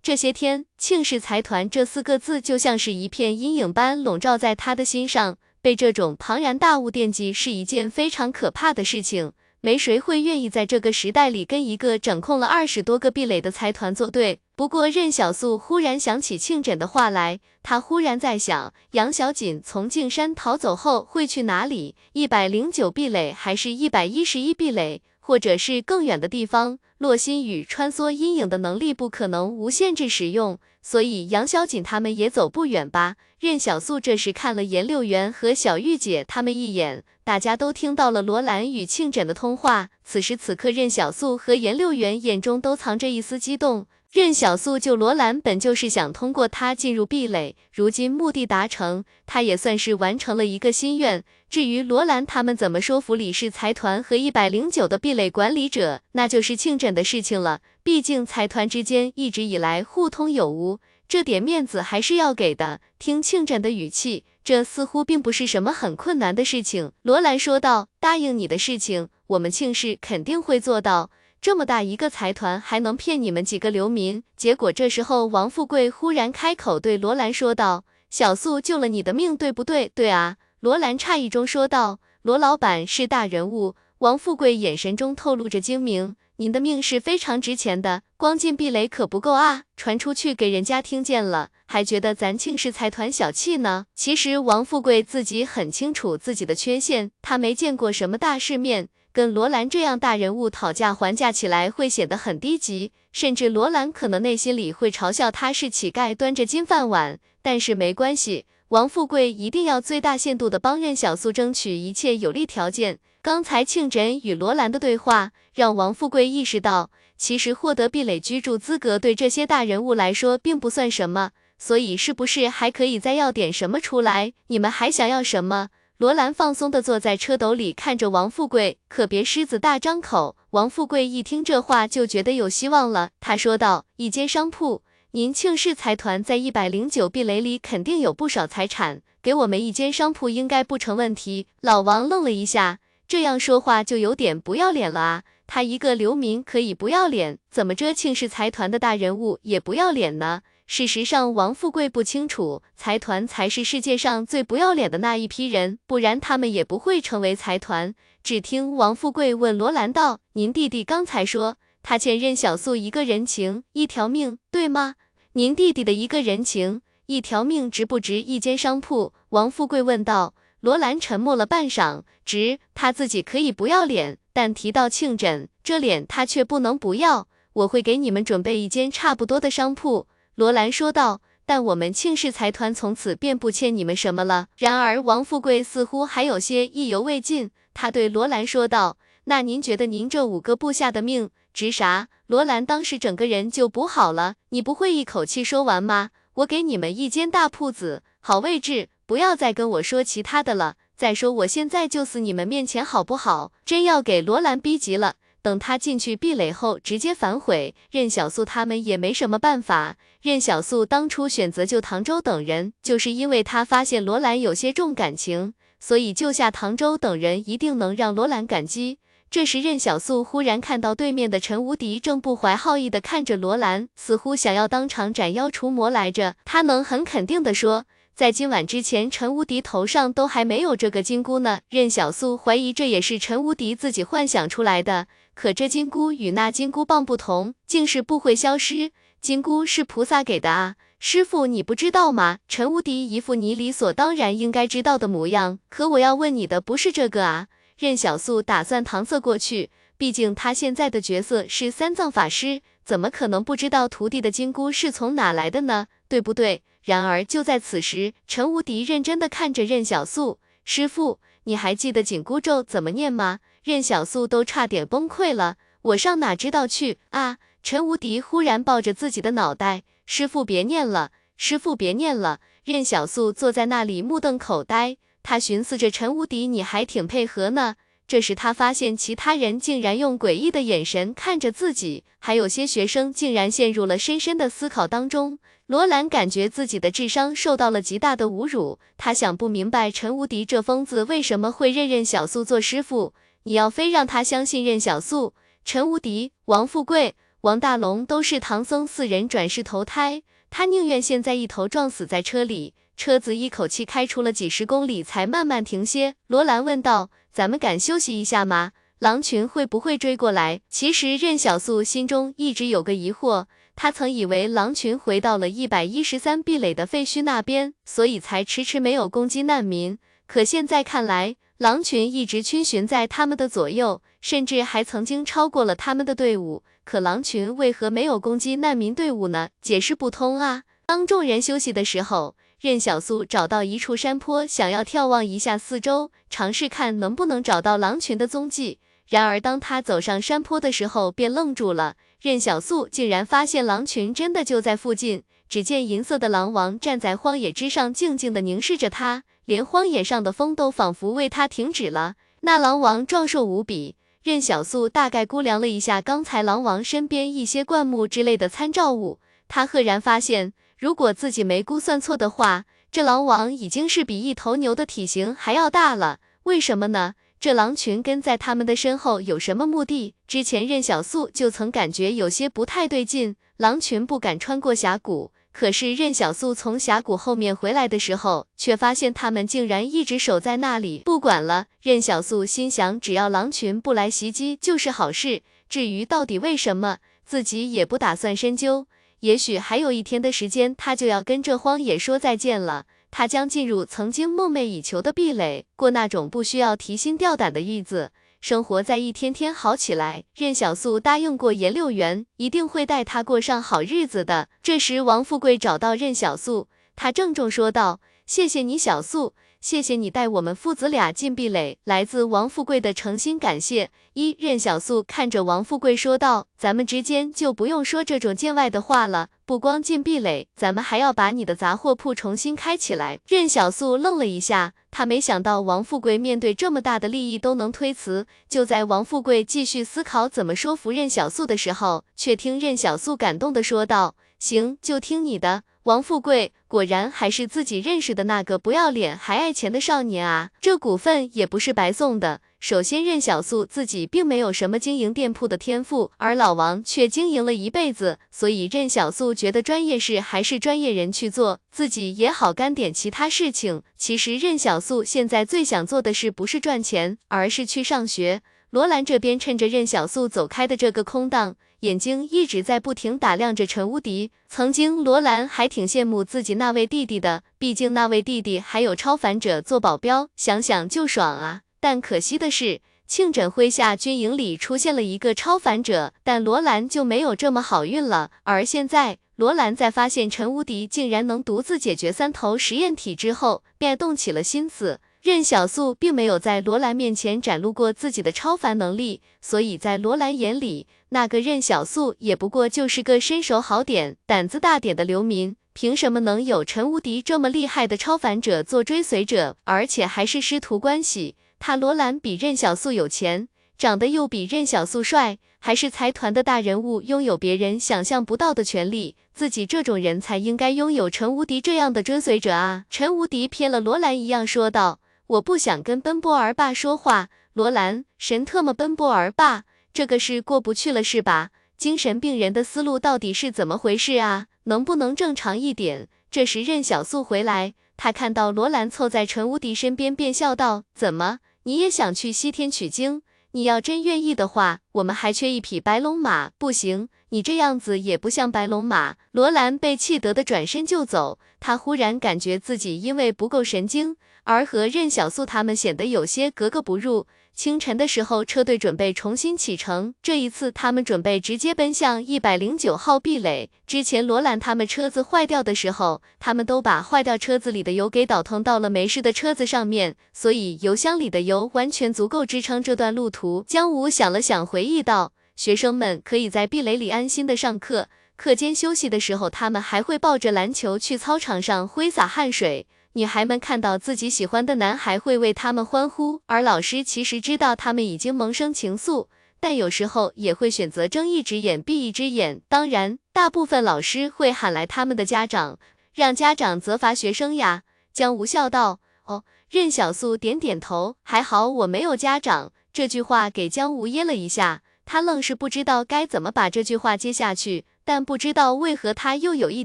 这些天，庆氏财团这四个字就像是一片阴影般笼罩在他的心上。被这种庞然大物惦记是一件非常可怕的事情，没谁会愿意在这个时代里跟一个掌控了二十多个壁垒的财团作对。不过任小素忽然想起庆枕的话来，他忽然在想，杨小锦从静山逃走后会去哪里？一百零九壁垒，还是一百一十一壁垒，或者是更远的地方？洛心雨穿梭阴影的能力不可能无限制使用。所以杨小锦他们也走不远吧？任小素这时看了颜六元和小玉姐他们一眼，大家都听到了罗兰与庆枕的通话。此时此刻，任小素和颜六元眼中都藏着一丝激动。任小素救罗兰，本就是想通过他进入壁垒，如今目的达成，他也算是完成了一个心愿。至于罗兰他们怎么说服李氏财团和一百零九的壁垒管理者，那就是庆枕的事情了。毕竟财团之间一直以来互通有无，这点面子还是要给的。听庆枕的语气，这似乎并不是什么很困难的事情。罗兰说道：“答应你的事情，我们庆氏肯定会做到。”这么大一个财团，还能骗你们几个流民？结果这时候，王富贵忽然开口对罗兰说道：“小素救了你的命，对不对？”“对啊。”罗兰诧异中说道。“罗老板是大人物。”王富贵眼神中透露着精明。“您的命是非常值钱的，光进壁垒可不够啊！传出去给人家听见了，还觉得咱庆氏财团小气呢。”其实王富贵自己很清楚自己的缺陷，他没见过什么大世面。跟罗兰这样大人物讨价还价起来会显得很低级，甚至罗兰可能内心里会嘲笑他是乞丐端着金饭碗。但是没关系，王富贵一定要最大限度的帮任小素争取一切有利条件。刚才庆枕与罗兰的对话，让王富贵意识到，其实获得壁垒居住资格对这些大人物来说并不算什么，所以是不是还可以再要点什么出来？你们还想要什么？罗兰放松地坐在车斗里，看着王富贵，可别狮子大张口。王富贵一听这话，就觉得有希望了。他说道：“一间商铺，您庆氏财团在一百零九壁垒里肯定有不少财产，给我们一间商铺应该不成问题。老王愣了一下，这样说话就有点不要脸了啊！他一个流民可以不要脸，怎么着庆氏财团的大人物也不要脸呢？事实上，王富贵不清楚，财团才是世界上最不要脸的那一批人，不然他们也不会成为财团。只听王富贵问罗兰道：“您弟弟刚才说他欠任小素一个人情，一条命，对吗？您弟弟的一个人情，一条命，值不值一间商铺？”王富贵问道。罗兰沉默了半晌，值，他自己可以不要脸，但提到庆枕，这脸他却不能不要。我会给你们准备一间差不多的商铺。罗兰说道：“但我们庆氏财团从此便不欠你们什么了。”然而，王富贵似乎还有些意犹未尽，他对罗兰说道：“那您觉得您这五个部下的命值啥？”罗兰当时整个人就不好了：“你不会一口气说完吗？我给你们一间大铺子，好位置，不要再跟我说其他的了。再说，我现在就死你们面前，好不好？”真要给罗兰逼急了。等他进去壁垒后，直接反悔。任小素他们也没什么办法。任小素当初选择救唐周等人，就是因为他发现罗兰有些重感情，所以救下唐周等人一定能让罗兰感激。这时，任小素忽然看到对面的陈无敌正不怀好意的看着罗兰，似乎想要当场斩妖除魔来着。他能很肯定的说。在今晚之前，陈无敌头上都还没有这个金箍呢。任小素怀疑这也是陈无敌自己幻想出来的。可这金箍与那金箍棒不同，竟是不会消失。金箍是菩萨给的啊，师傅你不知道吗？陈无敌一副你理所当然应该知道的模样。可我要问你的不是这个啊。任小素打算搪塞过去，毕竟他现在的角色是三藏法师，怎么可能不知道徒弟的金箍是从哪来的呢？对不对？然而就在此时，陈无敌认真的看着任小素，师傅，你还记得紧箍咒怎么念吗？任小素都差点崩溃了，我上哪知道去啊！陈无敌忽然抱着自己的脑袋，师傅别念了，师傅别念了。任小素坐在那里目瞪口呆，他寻思着陈无敌你还挺配合呢。这时他发现其他人竟然用诡异的眼神看着自己，还有些学生竟然陷入了深深的思考当中。罗兰感觉自己的智商受到了极大的侮辱，他想不明白陈无敌这疯子为什么会认任小素做师傅。你要非让他相信任小素、陈无敌、王富贵、王大龙都是唐僧四人转世投胎，他宁愿现在一头撞死在车里。车子一口气开出了几十公里，才慢慢停歇。罗兰问道：“咱们敢休息一下吗？狼群会不会追过来？”其实任小素心中一直有个疑惑。他曾以为狼群回到了一百一十三壁垒的废墟那边，所以才迟迟没有攻击难民。可现在看来，狼群一直逡巡在他们的左右，甚至还曾经超过了他们的队伍。可狼群为何没有攻击难民队伍呢？解释不通啊！当众人休息的时候，任小素找到一处山坡，想要眺望一下四周，尝试看能不能找到狼群的踪迹。然而，当他走上山坡的时候，便愣住了。任小素竟然发现狼群真的就在附近，只见银色的狼王站在荒野之上，静静的凝视着他，连荒野上的风都仿佛为他停止了。那狼王壮硕无比，任小素大概估量了一下刚才狼王身边一些灌木之类的参照物，他赫然发现，如果自己没估算错的话，这狼王已经是比一头牛的体型还要大了。为什么呢？这狼群跟在他们的身后有什么目的？之前任小素就曾感觉有些不太对劲，狼群不敢穿过峡谷，可是任小素从峡谷后面回来的时候，却发现他们竟然一直守在那里，不管了。任小素心想，只要狼群不来袭击就是好事。至于到底为什么，自己也不打算深究。也许还有一天的时间，他就要跟这荒野说再见了。他将进入曾经梦寐以求的壁垒，过那种不需要提心吊胆的日子，生活在一天天好起来。任小素答应过严六元，一定会带他过上好日子的。这时，王富贵找到任小素，他郑重说道：“谢谢你，小素。”谢谢你带我们父子俩进壁垒，来自王富贵的诚心感谢。一任小素看着王富贵说道：“咱们之间就不用说这种见外的话了，不光进壁垒，咱们还要把你的杂货铺重新开起来。”任小素愣了一下，他没想到王富贵面对这么大的利益都能推辞。就在王富贵继续思考怎么说服任小素的时候，却听任小素感动的说道：“行，就听你的。”王富贵果然还是自己认识的那个不要脸还爱钱的少年啊！这股份也不是白送的。首先，任小素自己并没有什么经营店铺的天赋，而老王却经营了一辈子，所以任小素觉得专业事还是专业人去做，自己也好干点其他事情。其实任小素现在最想做的事不是赚钱，而是去上学。罗兰这边趁着任小素走开的这个空档，眼睛一直在不停打量着陈无敌。曾经罗兰还挺羡慕自己那位弟弟的，毕竟那位弟弟还有超凡者做保镖，想想就爽啊。但可惜的是，庆枕麾下军营里出现了一个超凡者，但罗兰就没有这么好运了。而现在，罗兰在发现陈无敌竟然能独自解决三头实验体之后，便动起了心思。任小素并没有在罗兰面前展露过自己的超凡能力，所以在罗兰眼里，那个任小素也不过就是个身手好点、胆子大点的流民。凭什么能有陈无敌这么厉害的超凡者做追随者，而且还是师徒关系？他罗兰比任小素有钱，长得又比任小素帅，还是财团的大人物，拥有别人想象不到的权利。自己这种人才应该拥有陈无敌这样的追随者啊！陈无敌瞥了罗兰一样说道：“我不想跟奔波儿爸说话。”罗兰，神特么奔波儿爸，这个是过不去了是吧？精神病人的思路到底是怎么回事啊？能不能正常一点？这时任小素回来，他看到罗兰凑在陈无敌身边，便笑道：“怎么？”你也想去西天取经？你要真愿意的话，我们还缺一匹白龙马。不行，你这样子也不像白龙马。罗兰被气得的转身就走，他忽然感觉自己因为不够神经，而和任小素他们显得有些格格不入。清晨的时候，车队准备重新启程。这一次，他们准备直接奔向一百零九号壁垒。之前罗兰他们车子坏掉的时候，他们都把坏掉车子里的油给倒腾到了没事的车子上面，所以油箱里的油完全足够支撑这段路途。江武想了想，回忆道：“学生们可以在壁垒里安心的上课，课间休息的时候，他们还会抱着篮球去操场上挥洒汗水。”女孩们看到自己喜欢的男孩会为他们欢呼，而老师其实知道他们已经萌生情愫，但有时候也会选择睁一只眼闭一只眼。当然，大部分老师会喊来他们的家长，让家长责罚学生呀。江无笑道：“哦。”任小素点点头，还好我没有家长。这句话给江无噎了一下，他愣是不知道该怎么把这句话接下去，但不知道为何他又有一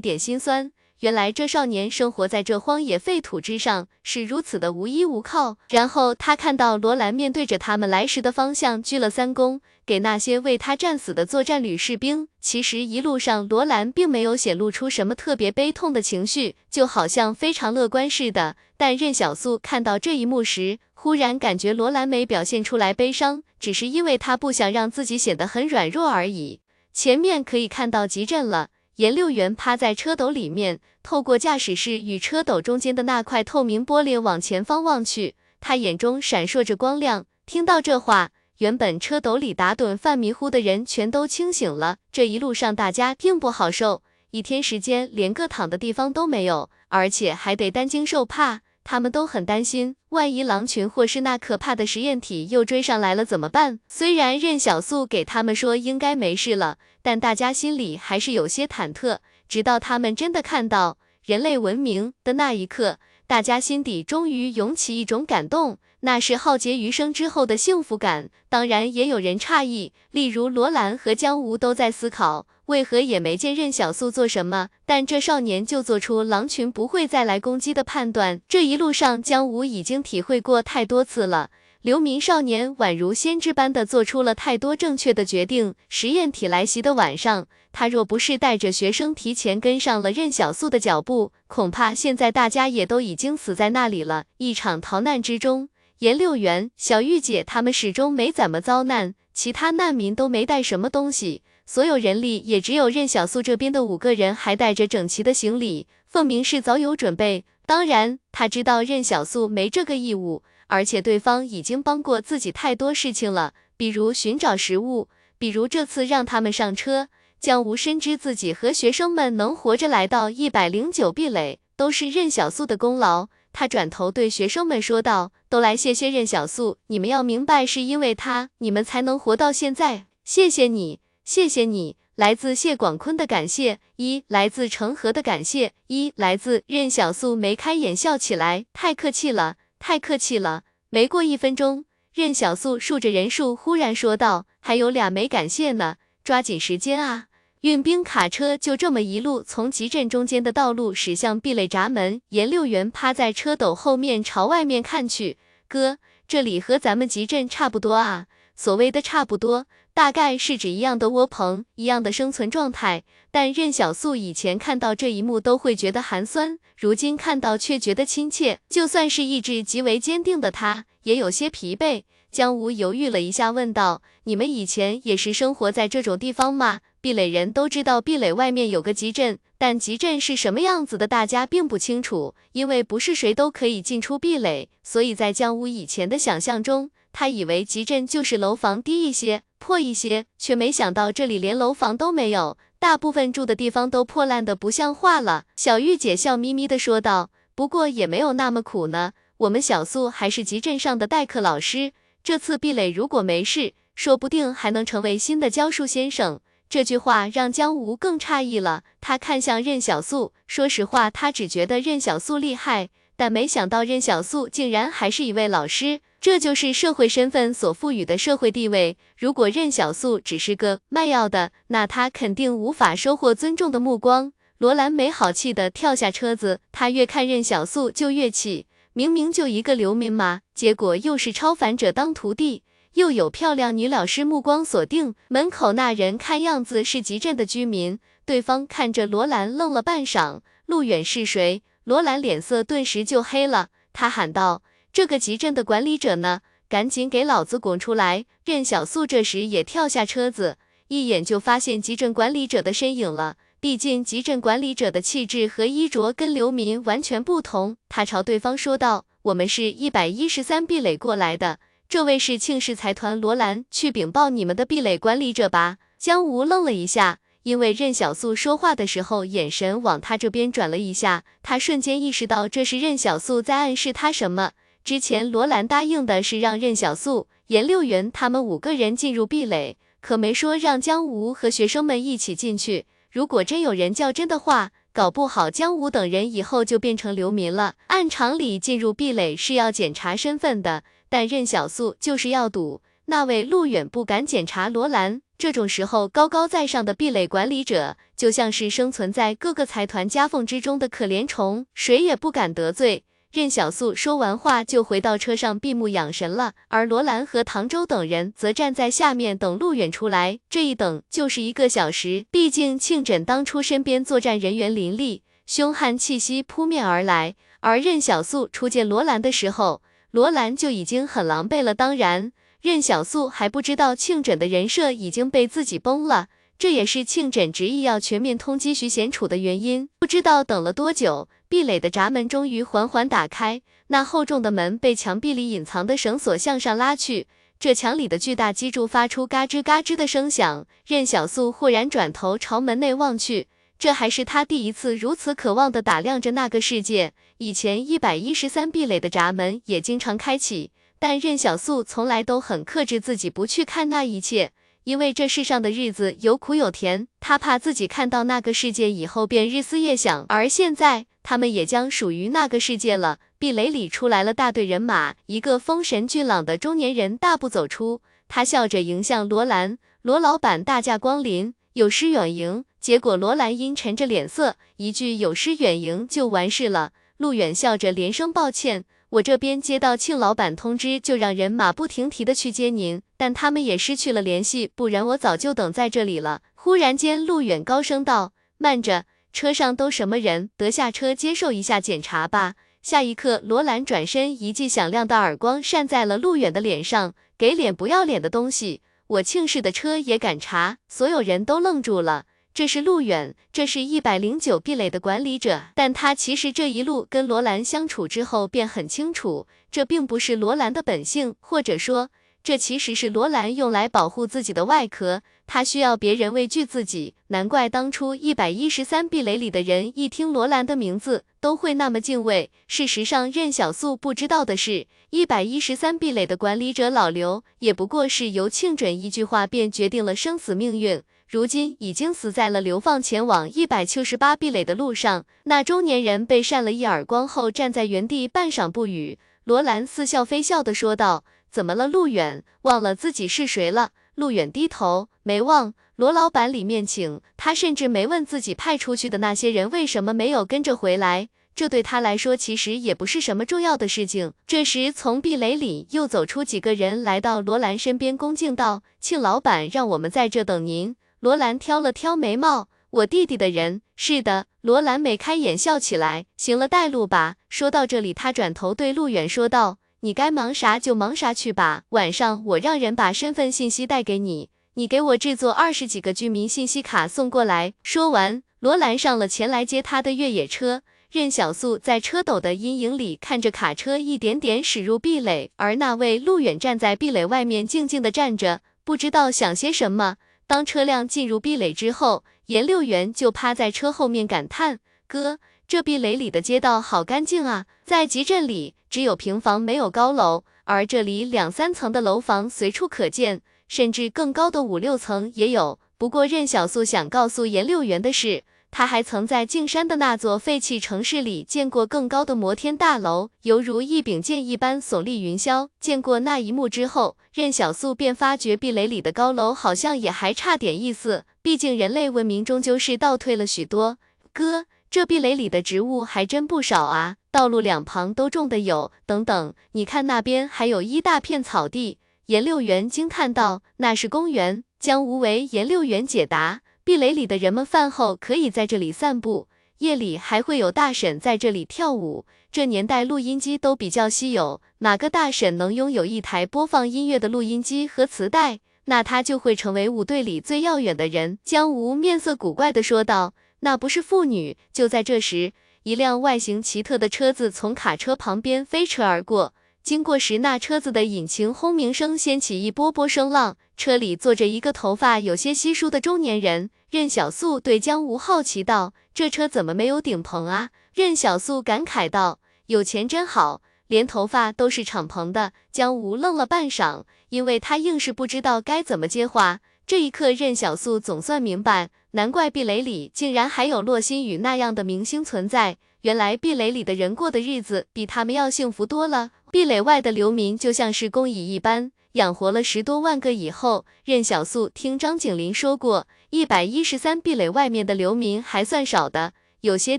点心酸。原来这少年生活在这荒野废土之上，是如此的无依无靠。然后他看到罗兰面对着他们来时的方向鞠了三躬，给那些为他战死的作战旅士兵。其实一路上罗兰并没有显露出什么特别悲痛的情绪，就好像非常乐观似的。但任小素看到这一幕时，忽然感觉罗兰没表现出来悲伤，只是因为他不想让自己显得很软弱而已。前面可以看到集镇了。颜六元趴在车斗里面，透过驾驶室与车斗中间的那块透明玻璃往前方望去，他眼中闪烁着光亮。听到这话，原本车斗里打盹犯迷糊的人全都清醒了。这一路上大家并不好受，一天时间连个躺的地方都没有，而且还得担惊受怕。他们都很担心，万一狼群或是那可怕的实验体又追上来了怎么办？虽然任小素给他们说应该没事了，但大家心里还是有些忐忑。直到他们真的看到人类文明的那一刻，大家心底终于涌起一种感动，那是浩劫余生之后的幸福感。当然，也有人诧异，例如罗兰和江无都在思考。为何也没见任小素做什么？但这少年就做出狼群不会再来攻击的判断。这一路上，江武已经体会过太多次了。流民少年宛如先知般的做出了太多正确的决定。实验体来袭的晚上，他若不是带着学生提前跟上了任小素的脚步，恐怕现在大家也都已经死在那里了。一场逃难之中，颜六元、小玉姐他们始终没怎么遭难，其他难民都没带什么东西。所有人力也只有任小素这边的五个人还带着整齐的行李，凤鸣是早有准备。当然，他知道任小素没这个义务，而且对方已经帮过自己太多事情了，比如寻找食物，比如这次让他们上车。江无深知自己和学生们能活着来到一百零九壁垒，都是任小素的功劳。他转头对学生们说道：“都来谢谢任小素，你们要明白，是因为他，你们才能活到现在。谢谢你。”谢谢你，来自谢广坤的感谢，一来自成河的感谢，一来自任小素眉开眼笑起来，太客气了，太客气了。没过一分钟，任小素数着人数，忽然说道：“还有俩没感谢呢，抓紧时间啊！”运兵卡车就这么一路从集镇中间的道路驶向壁垒闸门，严六元趴在车斗后面朝外面看去，哥，这里和咱们集镇差不多啊。所谓的差不多，大概是指一样的窝棚，一样的生存状态。但任小素以前看到这一幕都会觉得寒酸，如今看到却觉得亲切。就算是意志极为坚定的他，也有些疲惫。江吴犹豫了一下，问道：“你们以前也是生活在这种地方吗？”壁垒人都知道壁垒外面有个集镇，但集镇是什么样子的，大家并不清楚，因为不是谁都可以进出壁垒，所以在江吴以前的想象中。他以为集镇就是楼房低一些、破一些，却没想到这里连楼房都没有，大部分住的地方都破烂的不像话了。小玉姐笑眯眯的说道：“不过也没有那么苦呢，我们小素还是集镇上的代课老师，这次壁垒如果没事，说不定还能成为新的教书先生。”这句话让江吴更诧异了，他看向任小素，说实话，他只觉得任小素厉害，但没想到任小素竟然还是一位老师。这就是社会身份所赋予的社会地位。如果任小素只是个卖药的，那他肯定无法收获尊重的目光。罗兰没好气的跳下车子，他越看任小素就越气，明明就一个流民嘛，结果又是超凡者当徒弟，又有漂亮女老师目光锁定。门口那人看样子是集镇的居民，对方看着罗兰愣了半晌，路远是谁？罗兰脸色顿时就黑了，他喊道。这个集镇的管理者呢？赶紧给老子滚出来！任小素这时也跳下车子，一眼就发现集镇管理者的身影了。毕竟集镇管理者的气质和衣着跟流民完全不同。他朝对方说道：“我们是一百一十三壁垒过来的，这位是庆氏财团罗兰，去禀报你们的壁垒管理者吧。”江吴愣了一下，因为任小素说话的时候眼神往他这边转了一下，他瞬间意识到这是任小素在暗示他什么。之前罗兰答应的是让任小素、严六元他们五个人进入壁垒，可没说让江吴和学生们一起进去。如果真有人较真的话，搞不好江吴等人以后就变成流民了。按常理，进入壁垒是要检查身份的，但任小素就是要赌。那位陆远不敢检查罗兰，这种时候高高在上的壁垒管理者，就像是生存在各个财团夹缝之中的可怜虫，谁也不敢得罪。任小素说完话就回到车上闭目养神了，而罗兰和唐周等人则站在下面等陆远出来，这一等就是一个小时。毕竟庆枕当初身边作战人员林立，凶悍气息扑面而来，而任小素初见罗兰的时候，罗兰就已经很狼狈了。当然，任小素还不知道庆枕的人设已经被自己崩了，这也是庆枕执意要全面通缉徐贤楚的原因。不知道等了多久。壁垒的闸门终于缓缓打开，那厚重的门被墙壁里隐藏的绳索向上拉去，这墙里的巨大基柱发出嘎吱嘎吱的声响。任小素忽然转头朝门内望去，这还是他第一次如此渴望的打量着那个世界。以前一百一十三壁垒的闸门也经常开启，但任小素从来都很克制自己不去看那一切，因为这世上的日子有苦有甜，他怕自己看到那个世界以后便日思夜想。而现在。他们也将属于那个世界了。壁垒里出来了大队人马，一个风神俊朗的中年人大步走出，他笑着迎向罗兰。罗老板大驾光临，有失远迎。结果罗兰阴沉着脸色，一句有失远迎就完事了。陆远笑着连声抱歉，我这边接到庆老板通知，就让人马不停蹄的去接您，但他们也失去了联系，不然我早就等在这里了。忽然间，陆远高声道：“慢着。”车上都什么人？得下车接受一下检查吧。下一刻，罗兰转身，一记响亮的耳光扇在了陆远的脸上。给脸不要脸的东西！我庆氏的车也敢查？所有人都愣住了。这是陆远，这是一百零九壁垒的管理者。但他其实这一路跟罗兰相处之后，便很清楚，这并不是罗兰的本性，或者说。这其实是罗兰用来保护自己的外壳，他需要别人畏惧自己。难怪当初一百一十三壁垒里的人一听罗兰的名字都会那么敬畏。事实上，任小素不知道的是，一百一十三壁垒的管理者老刘也不过是由庆准一句话便决定了生死命运。如今已经死在了流放前往一百七十八壁垒的路上。那中年人被扇了一耳光后，站在原地半晌不语。罗兰似笑非笑地说道：“怎么了，陆远？忘了自己是谁了？”陆远低头，没忘。罗老板里面请，他甚至没问自己派出去的那些人为什么没有跟着回来。这对他来说其实也不是什么重要的事情。这时，从壁垒里又走出几个人，来到罗兰身边，恭敬道：“庆老板让我们在这等您。”罗兰挑了挑眉毛：“我弟弟的人，是的。”罗兰眉开眼笑起来：“行了，带路吧。”说到这里，他转头对陆远说道：“你该忙啥就忙啥去吧，晚上我让人把身份信息带给你，你给我制作二十几个居民信息卡送过来。”说完，罗兰上了前来接他的越野车。任小素在车斗的阴影里看着卡车一点点驶入壁垒，而那位陆远站在壁垒外面静静的站着，不知道想些什么。当车辆进入壁垒之后，严六元就趴在车后面感叹：“哥，这壁垒里的街道好干净啊！在集镇里，只有平房没有高楼，而这里两三层的楼房随处可见，甚至更高的五六层也有。不过，任小素想告诉严六元的是。”他还曾在径山的那座废弃城市里见过更高的摩天大楼，犹如一柄剑一般耸立云霄。见过那一幕之后，任小素便发觉壁垒里的高楼好像也还差点意思。毕竟人类文明终究是倒退了许多。哥，这壁垒里的植物还真不少啊，道路两旁都种的有。等等，你看那边还有一大片草地。颜六元惊叹道：“那是公园。”江无为颜六元解答。壁垒里的人们饭后可以在这里散步，夜里还会有大婶在这里跳舞。这年代录音机都比较稀有，哪个大婶能拥有一台播放音乐的录音机和磁带，那她就会成为舞队里最耀眼的人。江无面色古怪的说道：“那不是妇女。”就在这时，一辆外形奇特的车子从卡车旁边飞驰而过。经过时，那车子的引擎轰鸣声掀起一波波声浪。车里坐着一个头发有些稀疏的中年人。任小素对江无好奇道：“这车怎么没有顶棚啊？”任小素感慨道：“有钱真好，连头发都是敞篷的。”江无愣了半晌，因为他硬是不知道该怎么接话。这一刻，任小素总算明白，难怪壁垒里竟然还有洛心雨那样的明星存在。原来壁垒里的人过的日子比他们要幸福多了。壁垒外的流民就像是工蚁一般，养活了十多万个以后，任小素听张景林说过，一百一十三壁垒外面的流民还算少的，有些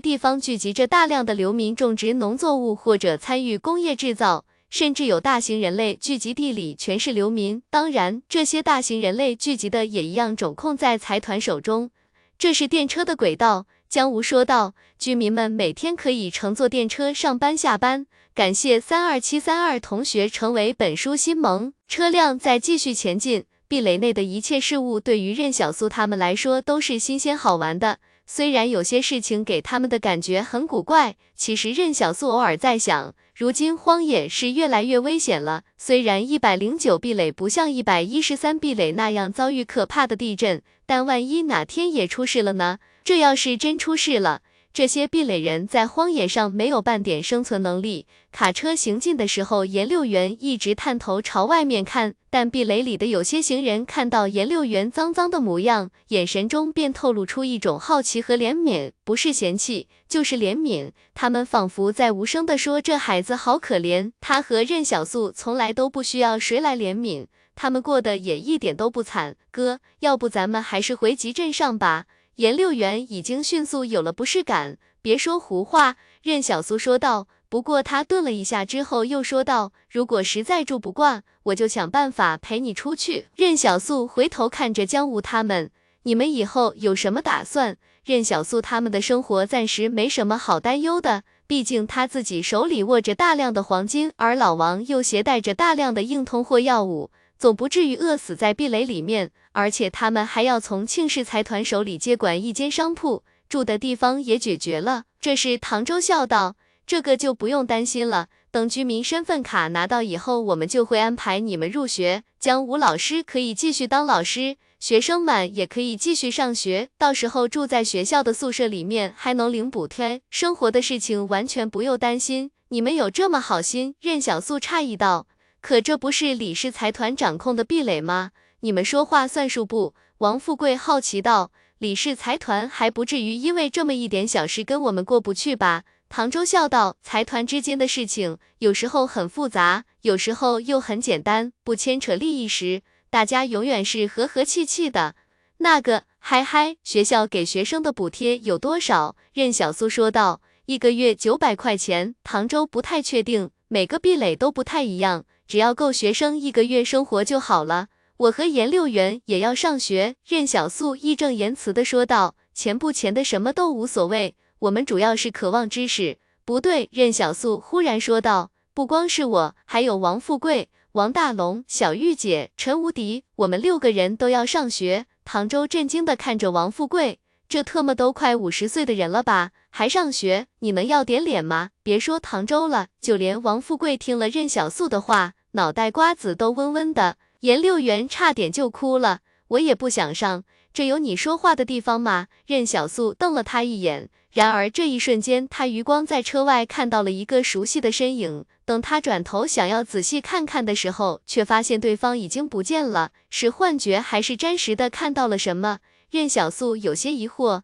地方聚集着大量的流民种植农作物或者参与工业制造，甚至有大型人类聚集地里全是流民。当然，这些大型人类聚集的也一样掌控在财团手中。这是电车的轨道，江无说道，居民们每天可以乘坐电车上班下班。感谢三二七三二同学成为本书新盟。车辆在继续前进，壁垒内的一切事物对于任小苏他们来说都是新鲜好玩的。虽然有些事情给他们的感觉很古怪，其实任小素偶尔在想，如今荒野是越来越危险了。虽然一百零九壁垒不像一百一十三壁垒那样遭遇可怕的地震，但万一哪天也出事了呢？这要是真出事了，这些壁垒人在荒野上没有半点生存能力。卡车行进的时候，颜六元一直探头朝外面看，但壁垒里的有些行人看到颜六元脏脏的模样，眼神中便透露出一种好奇和怜悯，不是嫌弃，就是怜悯。他们仿佛在无声地说：“这孩子好可怜，他和任小素从来都不需要谁来怜悯，他们过得也一点都不惨。”哥，要不咱们还是回集镇上吧？颜六元已经迅速有了不适感。别说胡话，任小苏说道。不过他顿了一下之后又说道：“如果实在住不惯，我就想办法陪你出去。”任小素回头看着江无他们：“你们以后有什么打算？”任小素他们的生活暂时没什么好担忧的，毕竟他自己手里握着大量的黄金，而老王又携带着大量的硬通货药物，总不至于饿死在壁垒里面。而且他们还要从庆氏财团手里接管一间商铺，住的地方也解决了。这时唐周笑道。这个就不用担心了，等居民身份卡拿到以后，我们就会安排你们入学。江武老师可以继续当老师，学生们也可以继续上学，到时候住在学校的宿舍里面还能领补贴，生活的事情完全不用担心。你们有这么好心？任小素诧异道。可这不是李氏财团掌控的壁垒吗？你们说话算数不？王富贵好奇道：“李氏财团还不至于因为这么一点小事跟我们过不去吧？”唐周笑道：“财团之间的事情，有时候很复杂，有时候又很简单，不牵扯利益时，大家永远是和和气气的。”那个，嗨嗨，学校给学生的补贴有多少？任小苏说道：“一个月九百块钱。”唐周不太确定，每个壁垒都不太一样。只要够学生一个月生活就好了。我和颜六元也要上学。任小素义正言辞的说道：“钱不钱的什么都无所谓，我们主要是渴望知识。”不对，任小素忽然说道：“不光是我，还有王富贵、王大龙、小玉姐、陈无敌，我们六个人都要上学。”唐周震惊的看着王富贵，这特么都快五十岁的人了吧，还上学？你能要点脸吗？别说唐周了，就连王富贵听了任小素的话。脑袋瓜子都嗡嗡的，颜六元差点就哭了。我也不想上，这有你说话的地方吗？任小素瞪了他一眼。然而这一瞬间，他余光在车外看到了一个熟悉的身影。等他转头想要仔细看看的时候，却发现对方已经不见了。是幻觉还是真实的看到了什么？任小素有些疑惑。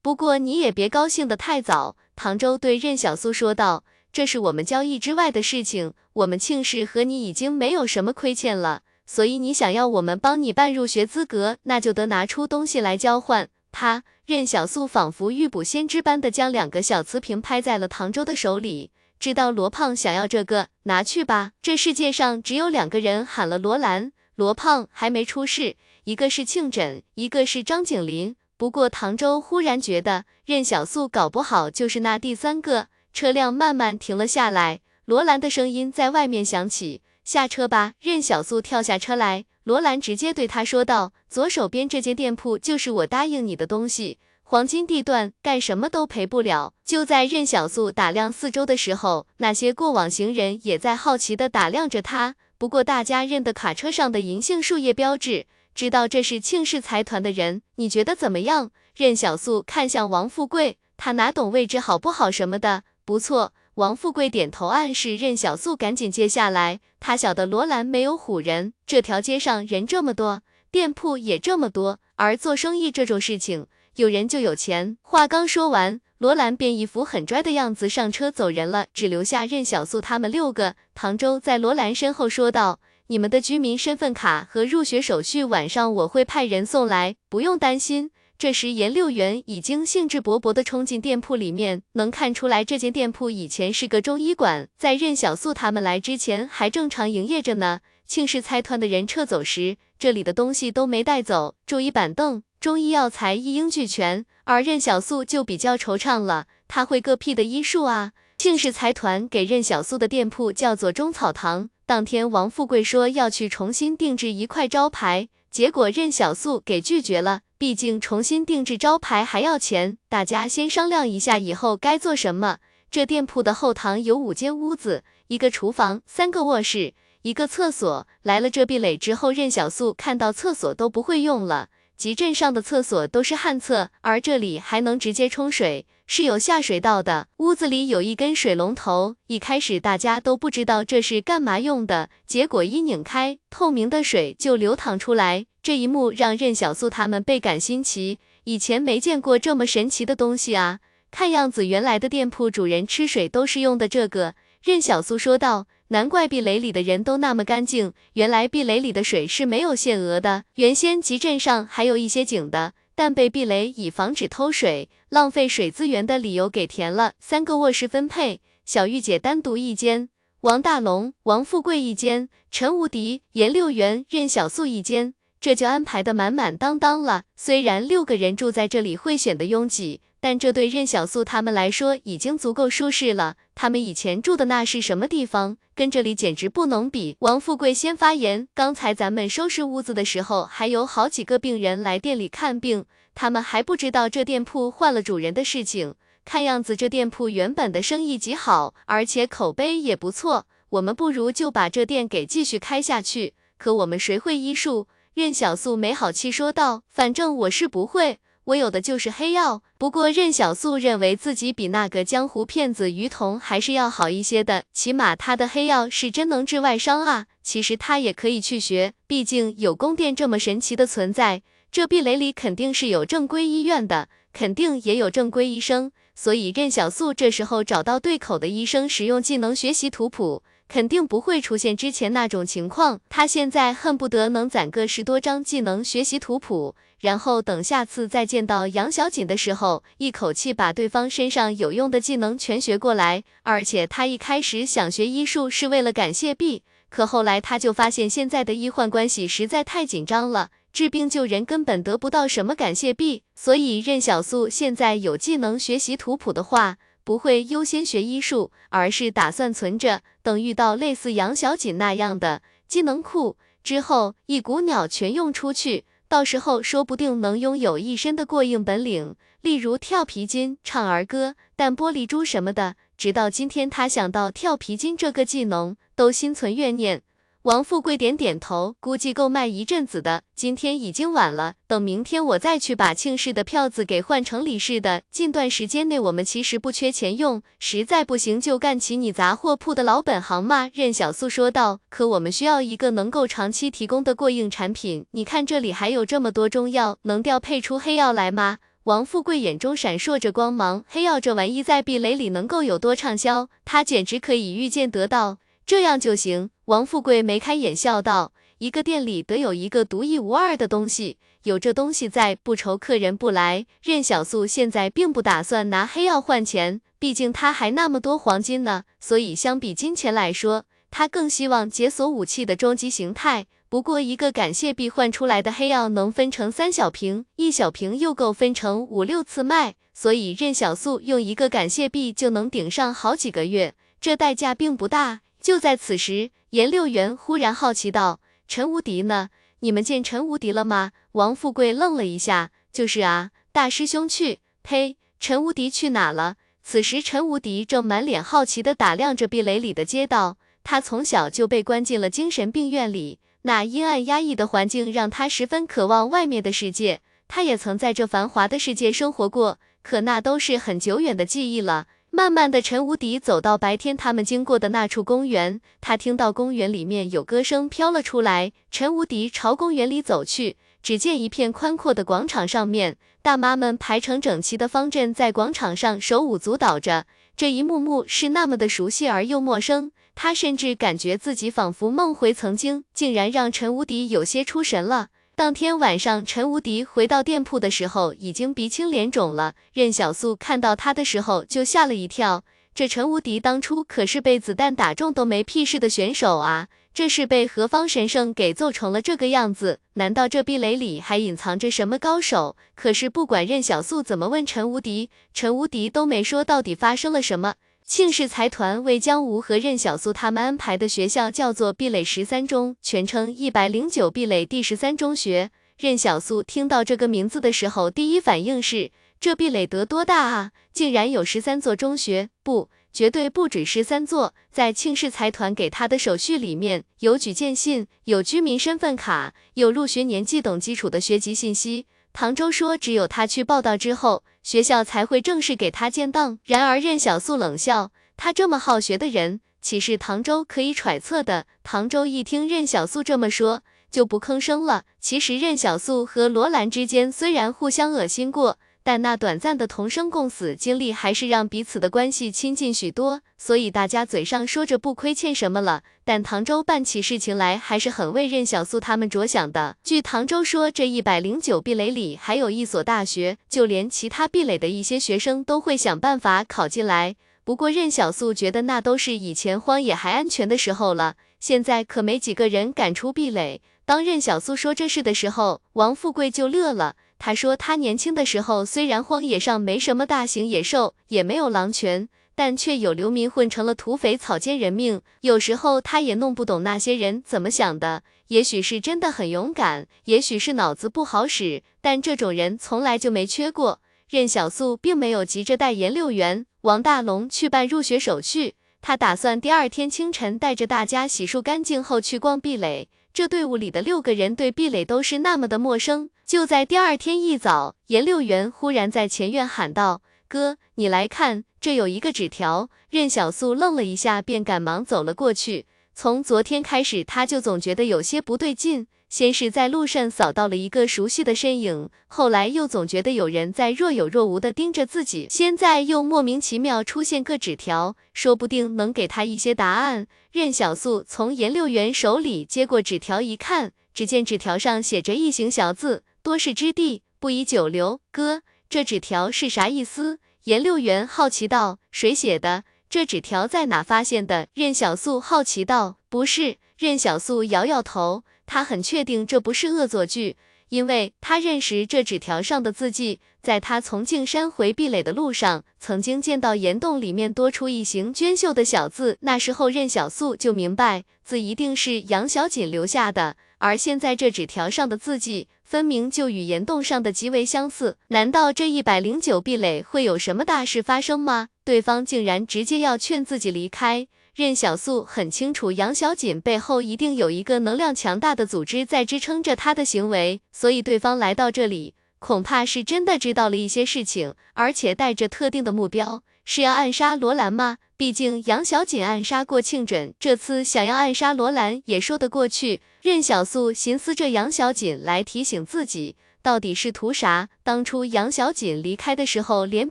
不过你也别高兴得太早。唐周对任小素说道。这是我们交易之外的事情，我们庆氏和你已经没有什么亏欠了，所以你想要我们帮你办入学资格，那就得拿出东西来交换。他任小素仿佛预卜先知般的将两个小瓷瓶拍在了唐周的手里，知道罗胖想要这个，拿去吧。这世界上只有两个人喊了罗兰，罗胖还没出世，一个是庆枕，一个是张景林。不过唐周忽然觉得任小素搞不好就是那第三个。车辆慢慢停了下来，罗兰的声音在外面响起：“下车吧。”任小素跳下车来，罗兰直接对他说道：“左手边这间店铺就是我答应你的东西，黄金地段，干什么都赔不了。”就在任小素打量四周的时候，那些过往行人也在好奇地打量着他。不过大家认得卡车上的银杏树叶标志，知道这是庆氏财团的人。你觉得怎么样？任小素看向王富贵，他哪懂位置好不好什么的。不错，王富贵点头暗示任小素赶紧接下来。他晓得罗兰没有唬人，这条街上人这么多，店铺也这么多，而做生意这种事情，有人就有钱。话刚说完，罗兰便一副很拽的样子上车走人了，只留下任小素他们六个。唐周在罗兰身后说道：“你们的居民身份卡和入学手续，晚上我会派人送来，不用担心。”这时，颜六元已经兴致勃勃地冲进店铺里面，能看出来这间店铺以前是个中医馆，在任小素他们来之前还正常营业着呢。庆氏财团的人撤走时，这里的东西都没带走，桌椅板凳、中医药材一应俱全，而任小素就比较惆怅了，他会个屁的医术啊！庆氏财团给任小素的店铺叫做中草堂，当天王富贵说要去重新定制一块招牌，结果任小素给拒绝了。毕竟重新定制招牌还要钱，大家先商量一下以后该做什么。这店铺的后堂有五间屋子，一个厨房，三个卧室，一个厕所。来了这壁垒之后，任小素看到厕所都不会用了，集镇上的厕所都是旱厕，而这里还能直接冲水，是有下水道的。屋子里有一根水龙头，一开始大家都不知道这是干嘛用的，结果一拧开，透明的水就流淌出来。这一幕让任小素他们倍感新奇，以前没见过这么神奇的东西啊！看样子原来的店铺主人吃水都是用的这个。任小素说道：“难怪壁垒里的人都那么干净，原来壁垒里的水是没有限额的。原先集镇上还有一些井的，但被壁垒以防止偷水、浪费水资源的理由给填了。三个卧室分配，小玉姐单独一间，王大龙、王富贵一间，陈无敌、颜六元、任小素一间。”这就安排的满满当当了。虽然六个人住在这里会显得拥挤，但这对任小素他们来说已经足够舒适了。他们以前住的那是什么地方？跟这里简直不能比。王富贵先发言：刚才咱们收拾屋子的时候，还有好几个病人来店里看病，他们还不知道这店铺换了主人的事情。看样子这店铺原本的生意极好，而且口碑也不错。我们不如就把这店给继续开下去。可我们谁会医术？任小素没好气说道：“反正我是不会，我有的就是黑药。不过任小素认为自己比那个江湖骗子于彤还是要好一些的，起码他的黑药是真能治外伤啊。其实他也可以去学，毕竟有宫殿这么神奇的存在。”这壁垒里肯定是有正规医院的，肯定也有正规医生，所以任小素这时候找到对口的医生，使用技能学习图谱。肯定不会出现之前那种情况，他现在恨不得能攒个十多张技能学习图谱，然后等下次再见到杨小锦的时候，一口气把对方身上有用的技能全学过来。而且他一开始想学医术是为了感谢币，可后来他就发现现在的医患关系实在太紧张了，治病救人根本得不到什么感谢币，所以任小素现在有技能学习图谱的话。不会优先学医术，而是打算存着，等遇到类似杨小锦那样的技能库之后，一股脑全用出去，到时候说不定能拥有一身的过硬本领，例如跳皮筋、唱儿歌、弹玻璃珠什么的。直到今天，他想到跳皮筋这个技能，都心存怨念。王富贵点点头，估计够卖一阵子的。今天已经晚了，等明天我再去把庆氏的票子给换成李氏的。近段时间内，我们其实不缺钱用，实在不行就干起你杂货铺的老本行嘛。任小素说道。可我们需要一个能够长期提供的过硬产品。你看这里还有这么多中药，能调配出黑药来吗？王富贵眼中闪烁着光芒，黑药这玩意在壁垒里能够有多畅销，他简直可以预见得到。这样就行。王富贵眉开眼笑道：“一个店里得有一个独一无二的东西，有这东西在，不愁客人不来。”任小素现在并不打算拿黑药换钱，毕竟他还那么多黄金呢，所以相比金钱来说，他更希望解锁武器的终极形态。不过一个感谢币换出来的黑药能分成三小瓶，一小瓶又够分成五六次卖，所以任小素用一个感谢币就能顶上好几个月，这代价并不大。就在此时。颜六元忽然好奇道：“陈无敌呢？你们见陈无敌了吗？”王富贵愣了一下：“就是啊，大师兄去……呸！陈无敌去哪了？”此时，陈无敌正满脸好奇地打量着壁垒里的街道。他从小就被关进了精神病院里，那阴暗压抑的环境让他十分渴望外面的世界。他也曾在这繁华的世界生活过，可那都是很久远的记忆了。慢慢的，陈无敌走到白天他们经过的那处公园，他听到公园里面有歌声飘了出来。陈无敌朝公园里走去，只见一片宽阔的广场上面，大妈们排成整齐的方阵，在广场上手舞足蹈着。这一幕幕是那么的熟悉而又陌生，他甚至感觉自己仿佛梦回曾经，竟然让陈无敌有些出神了。当天晚上，陈无敌回到店铺的时候，已经鼻青脸肿了。任小素看到他的时候，就吓了一跳。这陈无敌当初可是被子弹打中都没屁事的选手啊，这是被何方神圣给揍成了这个样子？难道这壁垒里还隐藏着什么高手？可是不管任小素怎么问陈无敌，陈无敌都没说到底发生了什么。庆氏财团为江吴和任小苏他们安排的学校叫做壁垒十三中，全称一百零九壁垒第十三中学。任小苏听到这个名字的时候，第一反应是这壁垒得多大啊？竟然有十三座中学？不，绝对不止十三座。在庆氏财团给他的手续里面，有举荐信，有居民身份卡，有入学年纪等基础的学籍信息。唐周说，只有他去报道之后，学校才会正式给他建档。然而任小素冷笑，他这么好学的人，岂是唐周可以揣测的？唐周一听任小素这么说，就不吭声了。其实任小素和罗兰之间虽然互相恶心过。但那短暂的同生共死经历，还是让彼此的关系亲近许多。所以大家嘴上说着不亏欠什么了，但唐周办起事情来还是很为任小素他们着想的。据唐周说，这一百零九壁垒里还有一所大学，就连其他壁垒的一些学生都会想办法考进来。不过任小素觉得那都是以前荒野还安全的时候了，现在可没几个人敢出壁垒。当任小素说这事的时候，王富贵就乐了。他说，他年轻的时候，虽然荒野上没什么大型野兽，也没有狼群，但却有流民混成了土匪，草菅人命。有时候他也弄不懂那些人怎么想的，也许是真的很勇敢，也许是脑子不好使，但这种人从来就没缺过。任小素并没有急着带颜六元、王大龙去办入学手续，他打算第二天清晨带着大家洗漱干净后去逛壁垒。这队伍里的六个人对壁垒都是那么的陌生。就在第二天一早，颜六元忽然在前院喊道：“哥，你来看，这有一个纸条。”任小素愣了一下，便赶忙走了过去。从昨天开始，他就总觉得有些不对劲。先是在路上扫到了一个熟悉的身影，后来又总觉得有人在若有若无的盯着自己，现在又莫名其妙出现个纸条，说不定能给他一些答案。任小素从颜六元手里接过纸条一看，只见纸条上写着一行小字：多事之地，不宜久留。哥，这纸条是啥意思？颜六元好奇道：“谁写的？这纸条在哪发现的？”任小素好奇道：“不是。”任小素摇摇头，他很确定这不是恶作剧，因为他认识这纸条上的字迹。在他从径山回壁垒的路上，曾经见到岩洞里面多出一行娟秀的小字，那时候任小素就明白，字一定是杨小锦留下的。而现在这纸条上的字迹，分明就与岩洞上的极为相似。难道这一百零九壁垒会有什么大事发生吗？对方竟然直接要劝自己离开。任小素很清楚，杨小锦背后一定有一个能量强大的组织在支撑着他的行为，所以对方来到这里，恐怕是真的知道了一些事情，而且带着特定的目标。是要暗杀罗兰吗？毕竟杨小锦暗杀过庆准，这次想要暗杀罗兰也说得过去。任小素寻思着杨小锦来提醒自己，到底是图啥？当初杨小锦离开的时候，连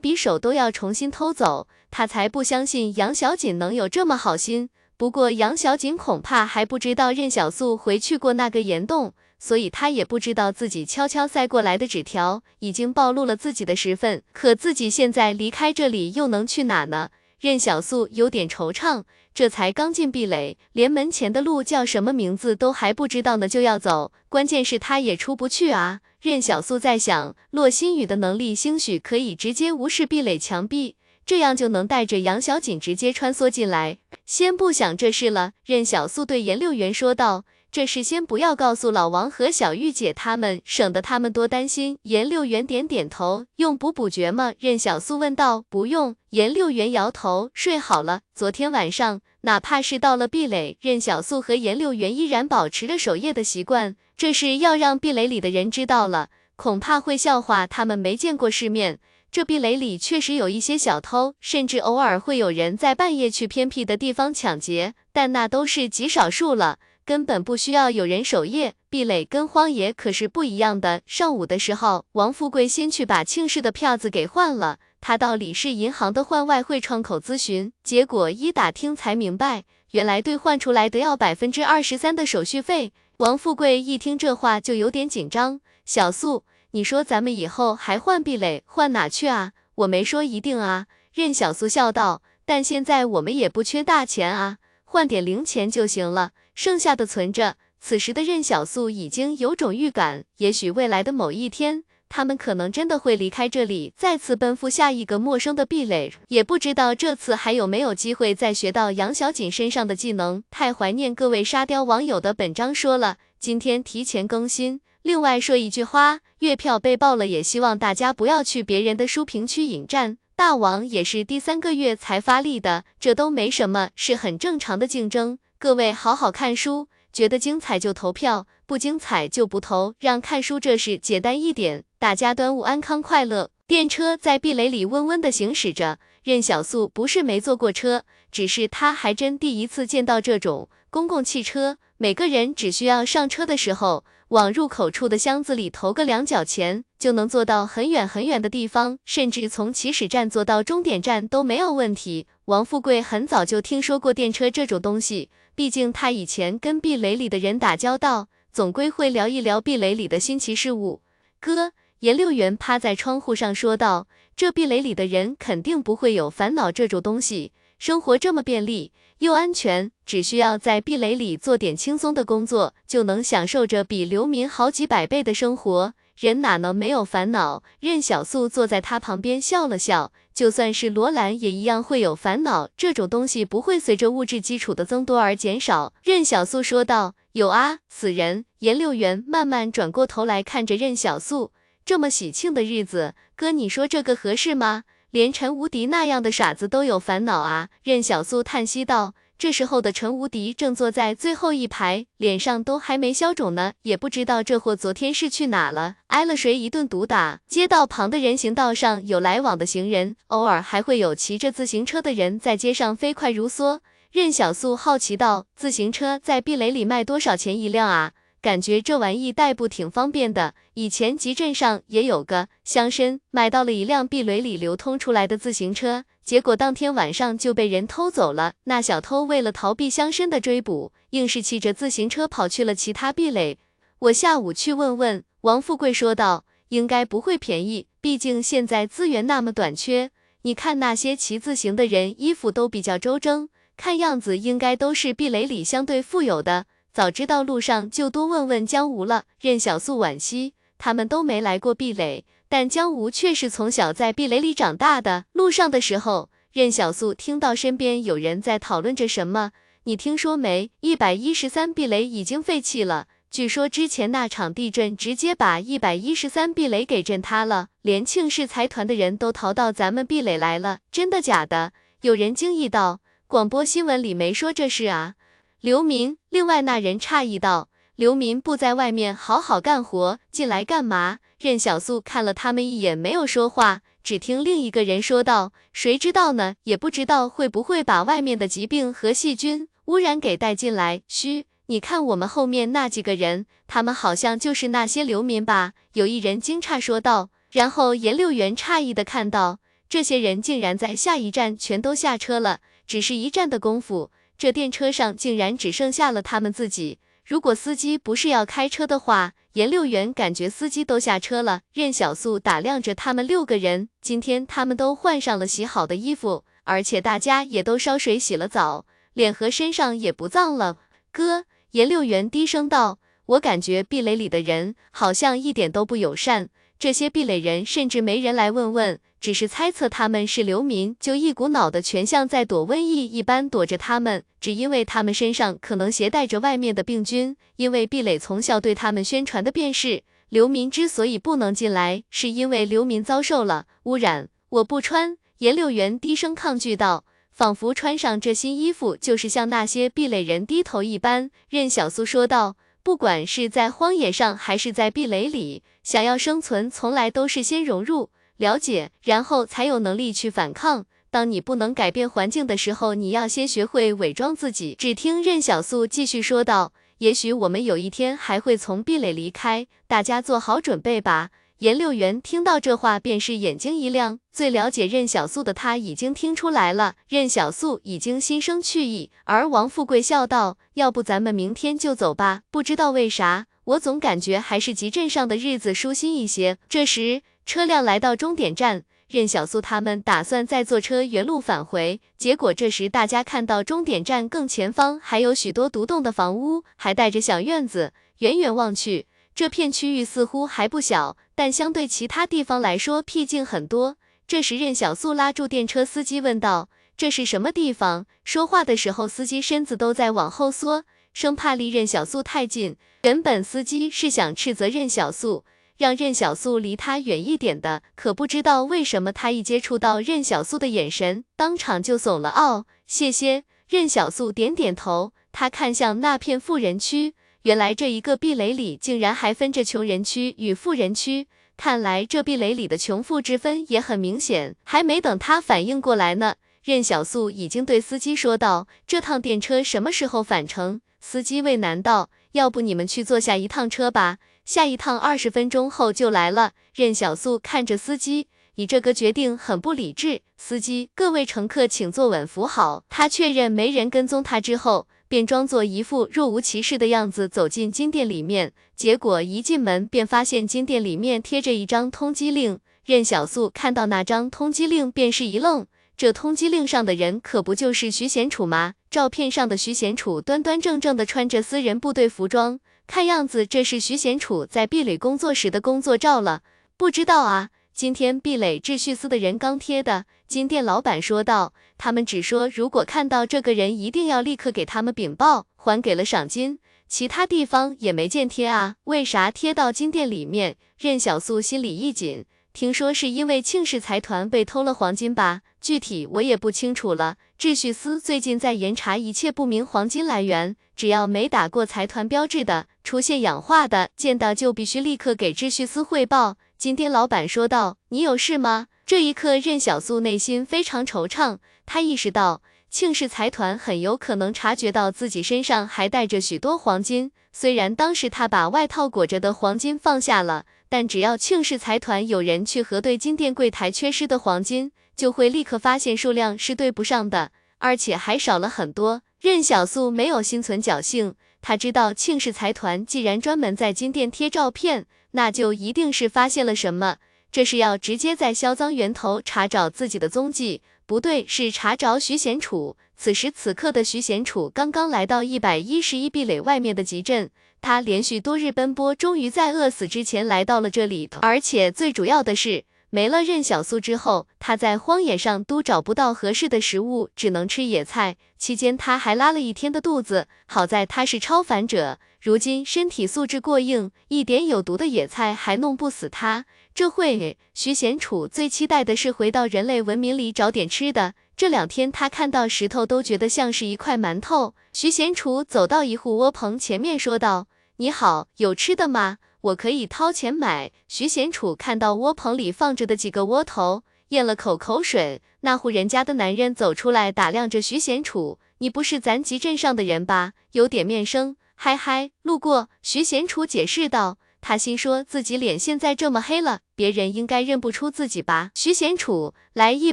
匕首都要重新偷走，他才不相信杨小锦能有这么好心。不过杨小锦恐怕还不知道任小素回去过那个岩洞。所以他也不知道自己悄悄塞过来的纸条已经暴露了自己的身份，可自己现在离开这里又能去哪呢？任小素有点惆怅，这才刚进壁垒，连门前的路叫什么名字都还不知道呢，就要走，关键是他也出不去啊。任小素在想，洛心雨的能力兴许可以直接无视壁垒墙壁，这样就能带着杨小锦直接穿梭进来。先不想这事了，任小素对颜六元说道。这事先不要告诉老王和小玉姐他们，省得他们多担心。颜六元点点头，用补补觉吗？任小素问道。不用。颜六元摇头，睡好了。昨天晚上，哪怕是到了壁垒，任小素和颜六元依然保持着守夜的习惯。这事要让壁垒里的人知道了，恐怕会笑话他们没见过世面。这壁垒里确实有一些小偷，甚至偶尔会有人在半夜去偏僻的地方抢劫，但那都是极少数了。根本不需要有人守夜，壁垒跟荒野可是不一样的。上午的时候，王富贵先去把庆氏的票子给换了。他到李氏银行的换外汇窗口咨询，结果一打听才明白，原来兑换出来得要百分之二十三的手续费。王富贵一听这话就有点紧张。小素，你说咱们以后还换壁垒，换哪去啊？我没说一定啊。任小素笑道，但现在我们也不缺大钱啊，换点零钱就行了。剩下的存着。此时的任小素已经有种预感，也许未来的某一天，他们可能真的会离开这里，再次奔赴下一个陌生的壁垒。也不知道这次还有没有机会再学到杨小锦身上的技能。太怀念各位沙雕网友的本章说了，今天提前更新。另外说一句话，月票被爆了，也希望大家不要去别人的书评区引战。大王也是第三个月才发力的，这都没什么，是很正常的竞争。各位好好看书，觉得精彩就投票，不精彩就不投，让看书这事简单一点。大家端午安康快乐。电车在壁垒里嗡嗡的行驶着，任小素不是没坐过车，只是他还真第一次见到这种公共汽车，每个人只需要上车的时候。往入口处的箱子里投个两角钱，就能坐到很远很远的地方，甚至从起始站坐到终点站都没有问题。王富贵很早就听说过电车这种东西，毕竟他以前跟壁垒里的人打交道，总归会聊一聊壁垒里的新奇事物。哥，颜六元趴在窗户上说道：“这壁垒里的人肯定不会有烦恼这种东西。”生活这么便利又安全，只需要在壁垒里做点轻松的工作，就能享受着比流民好几百倍的生活。人哪能没有烦恼？任小素坐在他旁边笑了笑，就算是罗兰也一样会有烦恼。这种东西不会随着物质基础的增多而减少。任小素说道：“有啊，死人。”颜六元慢慢转过头来看着任小素，这么喜庆的日子，哥，你说这个合适吗？连陈无敌那样的傻子都有烦恼啊！任小素叹息道。这时候的陈无敌正坐在最后一排，脸上都还没消肿呢，也不知道这货昨天是去哪了，挨了谁一顿毒打。街道旁的人行道上有来往的行人，偶尔还会有骑着自行车的人在街上飞快如梭。任小素好奇道：“自行车在壁垒里卖多少钱一辆啊？”感觉这玩意代步挺方便的。以前集镇上也有个乡绅买到了一辆壁垒里流通出来的自行车，结果当天晚上就被人偷走了。那小偷为了逃避乡绅的追捕，硬是骑着自行车跑去了其他壁垒。我下午去问问。王富贵说道：“应该不会便宜，毕竟现在资源那么短缺。你看那些骑自行的人，衣服都比较周正，看样子应该都是壁垒里相对富有的。早知道路上就多问问江吴了。”任小素惋惜，他们都没来过壁垒，但江吴却是从小在壁垒里长大的。路上的时候，任小素听到身边有人在讨论着什么。你听说没？一百一十三壁垒已经废弃了。据说之前那场地震直接把一百一十三壁垒给震塌了，连庆氏财团的人都逃到咱们壁垒来了，真的假的？有人惊异道。广播新闻里没说这事啊。刘明，另外那人诧异道。刘明不在外面好好干活，进来干嘛？任小素看了他们一眼，没有说话。只听另一个人说道：“谁知道呢？也不知道会不会把外面的疾病和细菌污染给带进来。”嘘。你看我们后面那几个人，他们好像就是那些流民吧？有一人惊诧说道。然后颜六元诧异的看到，这些人竟然在下一站全都下车了，只是一站的功夫，这电车上竟然只剩下了他们自己。如果司机不是要开车的话，颜六元感觉司机都下车了。任小素打量着他们六个人，今天他们都换上了洗好的衣服，而且大家也都烧水洗了澡，脸和身上也不脏了。哥。颜六元低声道：“我感觉壁垒里的人好像一点都不友善，这些壁垒人甚至没人来问问，只是猜测他们是流民，就一股脑的全像在躲瘟疫一般躲着他们，只因为他们身上可能携带着外面的病菌。因为壁垒从小对他们宣传的便是，流民之所以不能进来，是因为流民遭受了污染。我不穿。”颜六元低声抗拒道。仿佛穿上这新衣服就是向那些壁垒人低头一般，任小苏说道：“不管是在荒野上还是在壁垒里，想要生存，从来都是先融入、了解，然后才有能力去反抗。当你不能改变环境的时候，你要先学会伪装自己。”只听任小素继续说道：“也许我们有一天还会从壁垒离开，大家做好准备吧。”颜六元听到这话，便是眼睛一亮。最了解任小素的他已经听出来了，任小素已经心生去意。而王富贵笑道：“要不咱们明天就走吧？不知道为啥，我总感觉还是集镇上的日子舒心一些。”这时，车辆来到终点站，任小素他们打算再坐车原路返回。结果这时，大家看到终点站更前方还有许多独栋的房屋，还带着小院子。远远望去，这片区域似乎还不小。但相对其他地方来说，僻静很多。这时，任小素拉住电车司机问道：“这是什么地方？”说话的时候，司机身子都在往后缩，生怕离任小素太近。原本司机是想斥责任小素，让任小素离他远一点的，可不知道为什么他一接触到任小素的眼神，当场就怂了。哦，谢谢。任小素点点头，他看向那片富人区。原来这一个壁垒里竟然还分着穷人区与富人区，看来这壁垒里的穷富之分也很明显。还没等他反应过来呢，任小素已经对司机说道：“这趟电车什么时候返程？”司机为难道：“要不你们去坐下一趟车吧，下一趟二十分钟后就来了。”任小素看着司机，你这个决定很不理智。司机，各位乘客请坐稳，扶好。他确认没人跟踪他之后。便装作一副若无其事的样子走进金店里面，结果一进门便发现金店里面贴着一张通缉令。任小素看到那张通缉令，便是一愣，这通缉令上的人可不就是徐贤楚吗？照片上的徐贤楚端端正正的穿着私人部队服装，看样子这是徐贤楚在壁垒工作时的工作照了。不知道啊。今天壁垒秩序司的人刚贴的，金店老板说道，他们只说如果看到这个人，一定要立刻给他们禀报，还给了赏金。其他地方也没见贴啊，为啥贴到金店里面？任小素心里一紧，听说是因为庆氏财团被偷了黄金吧？具体我也不清楚了。秩序司最近在严查一切不明黄金来源，只要没打过财团标志的，出现氧化的，见到就必须立刻给秩序司汇报。金店老板说道：“你有事吗？”这一刻，任小素内心非常惆怅，他意识到庆氏财团很有可能察觉到自己身上还带着许多黄金。虽然当时他把外套裹着的黄金放下了，但只要庆氏财团有人去核对金店柜台缺失的黄金，就会立刻发现数量是对不上的，而且还少了很多。任小素没有心存侥幸，他知道庆氏财团既然专门在金店贴照片，那就一定是发现了什么。这是要直接在销赃源头查找自己的踪迹，不对，是查找徐贤楚。此时此刻的徐贤楚刚刚来到一百一十一壁垒外面的集镇，他连续多日奔波，终于在饿死之前来到了这里。而且最主要的是，没了任小素之后，他在荒野上都找不到合适的食物，只能吃野菜。期间他还拉了一天的肚子，好在他是超凡者，如今身体素质过硬，一点有毒的野菜还弄不死他。这会，徐贤楚最期待的是回到人类文明里找点吃的。这两天他看到石头都觉得像是一块馒头。徐贤楚走到一户窝棚前面说道：“你好，有吃的吗？我可以掏钱买。”徐贤楚看到窝棚里放着的几个窝头，咽了口口水。那户人家的男人走出来打量着徐贤楚：“你不是咱集镇上的人吧？有点面生。”“嗨嗨，路过。”徐贤楚解释道。他心说自己脸现在这么黑了，别人应该认不出自己吧？徐贤楚来一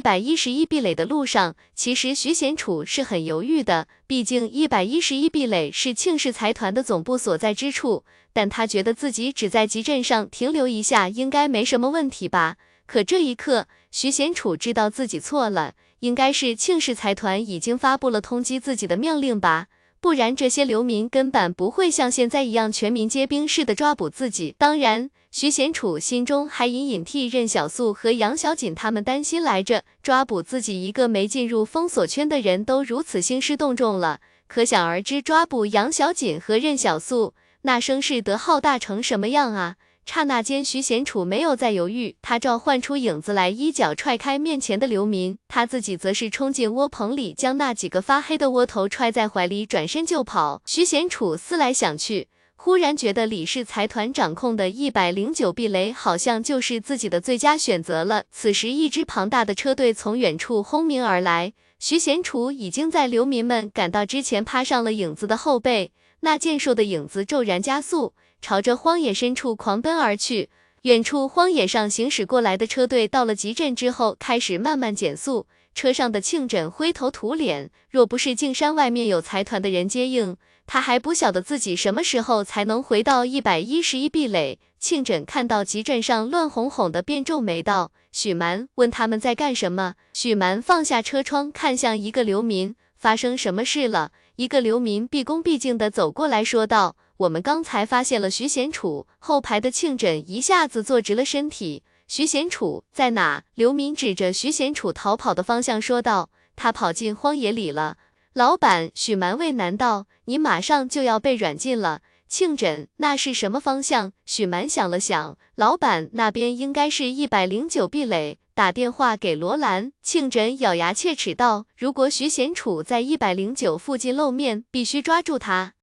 百一十一壁垒的路上，其实徐贤楚是很犹豫的，毕竟一百一十一壁垒是庆氏财团的总部所在之处，但他觉得自己只在集镇上停留一下，应该没什么问题吧？可这一刻，徐贤楚知道自己错了，应该是庆氏财团已经发布了通缉自己的命令吧？不然这些流民根本不会像现在一样全民皆兵似的抓捕自己。当然，徐贤楚心中还隐隐替任小素和杨小锦他们担心来着。抓捕自己一个没进入封锁圈的人都如此兴师动众了，可想而知，抓捕杨小锦和任小素，那声势得浩大成什么样啊！刹那间，徐贤楚没有再犹豫，他召唤出影子来，一脚踹开面前的流民，他自己则是冲进窝棚里，将那几个发黑的窝头揣在怀里，转身就跑。徐贤楚思来想去，忽然觉得李氏财团掌控的一百零九壁雷好像就是自己的最佳选择了。此时，一支庞大的车队从远处轰鸣而来，徐贤楚已经在流民们赶到之前趴上了影子的后背，那健硕的影子骤然加速。朝着荒野深处狂奔而去，远处荒野上行驶过来的车队到了集镇之后，开始慢慢减速。车上的庆枕灰头土脸，若不是径山外面有财团的人接应，他还不晓得自己什么时候才能回到一百一十一壁垒。庆枕看到集镇上乱哄哄的，便皱眉道：“许蛮，问他们在干什么？”许蛮放下车窗，看向一个流民：“发生什么事了？”一个流民毕恭毕敬的走过来说道。我们刚才发现了徐贤楚，后排的庆枕一下子坐直了身体。徐贤楚在哪？刘敏指着徐贤楚逃跑的方向说道：“他跑进荒野里了。”老板许蛮为难道：“你马上就要被软禁了。”庆枕，那是什么方向？许蛮想了想，老板那边应该是一百零九壁垒。打电话给罗兰。庆枕咬牙切齿道：“如果徐贤楚在一百零九附近露面，必须抓住他。”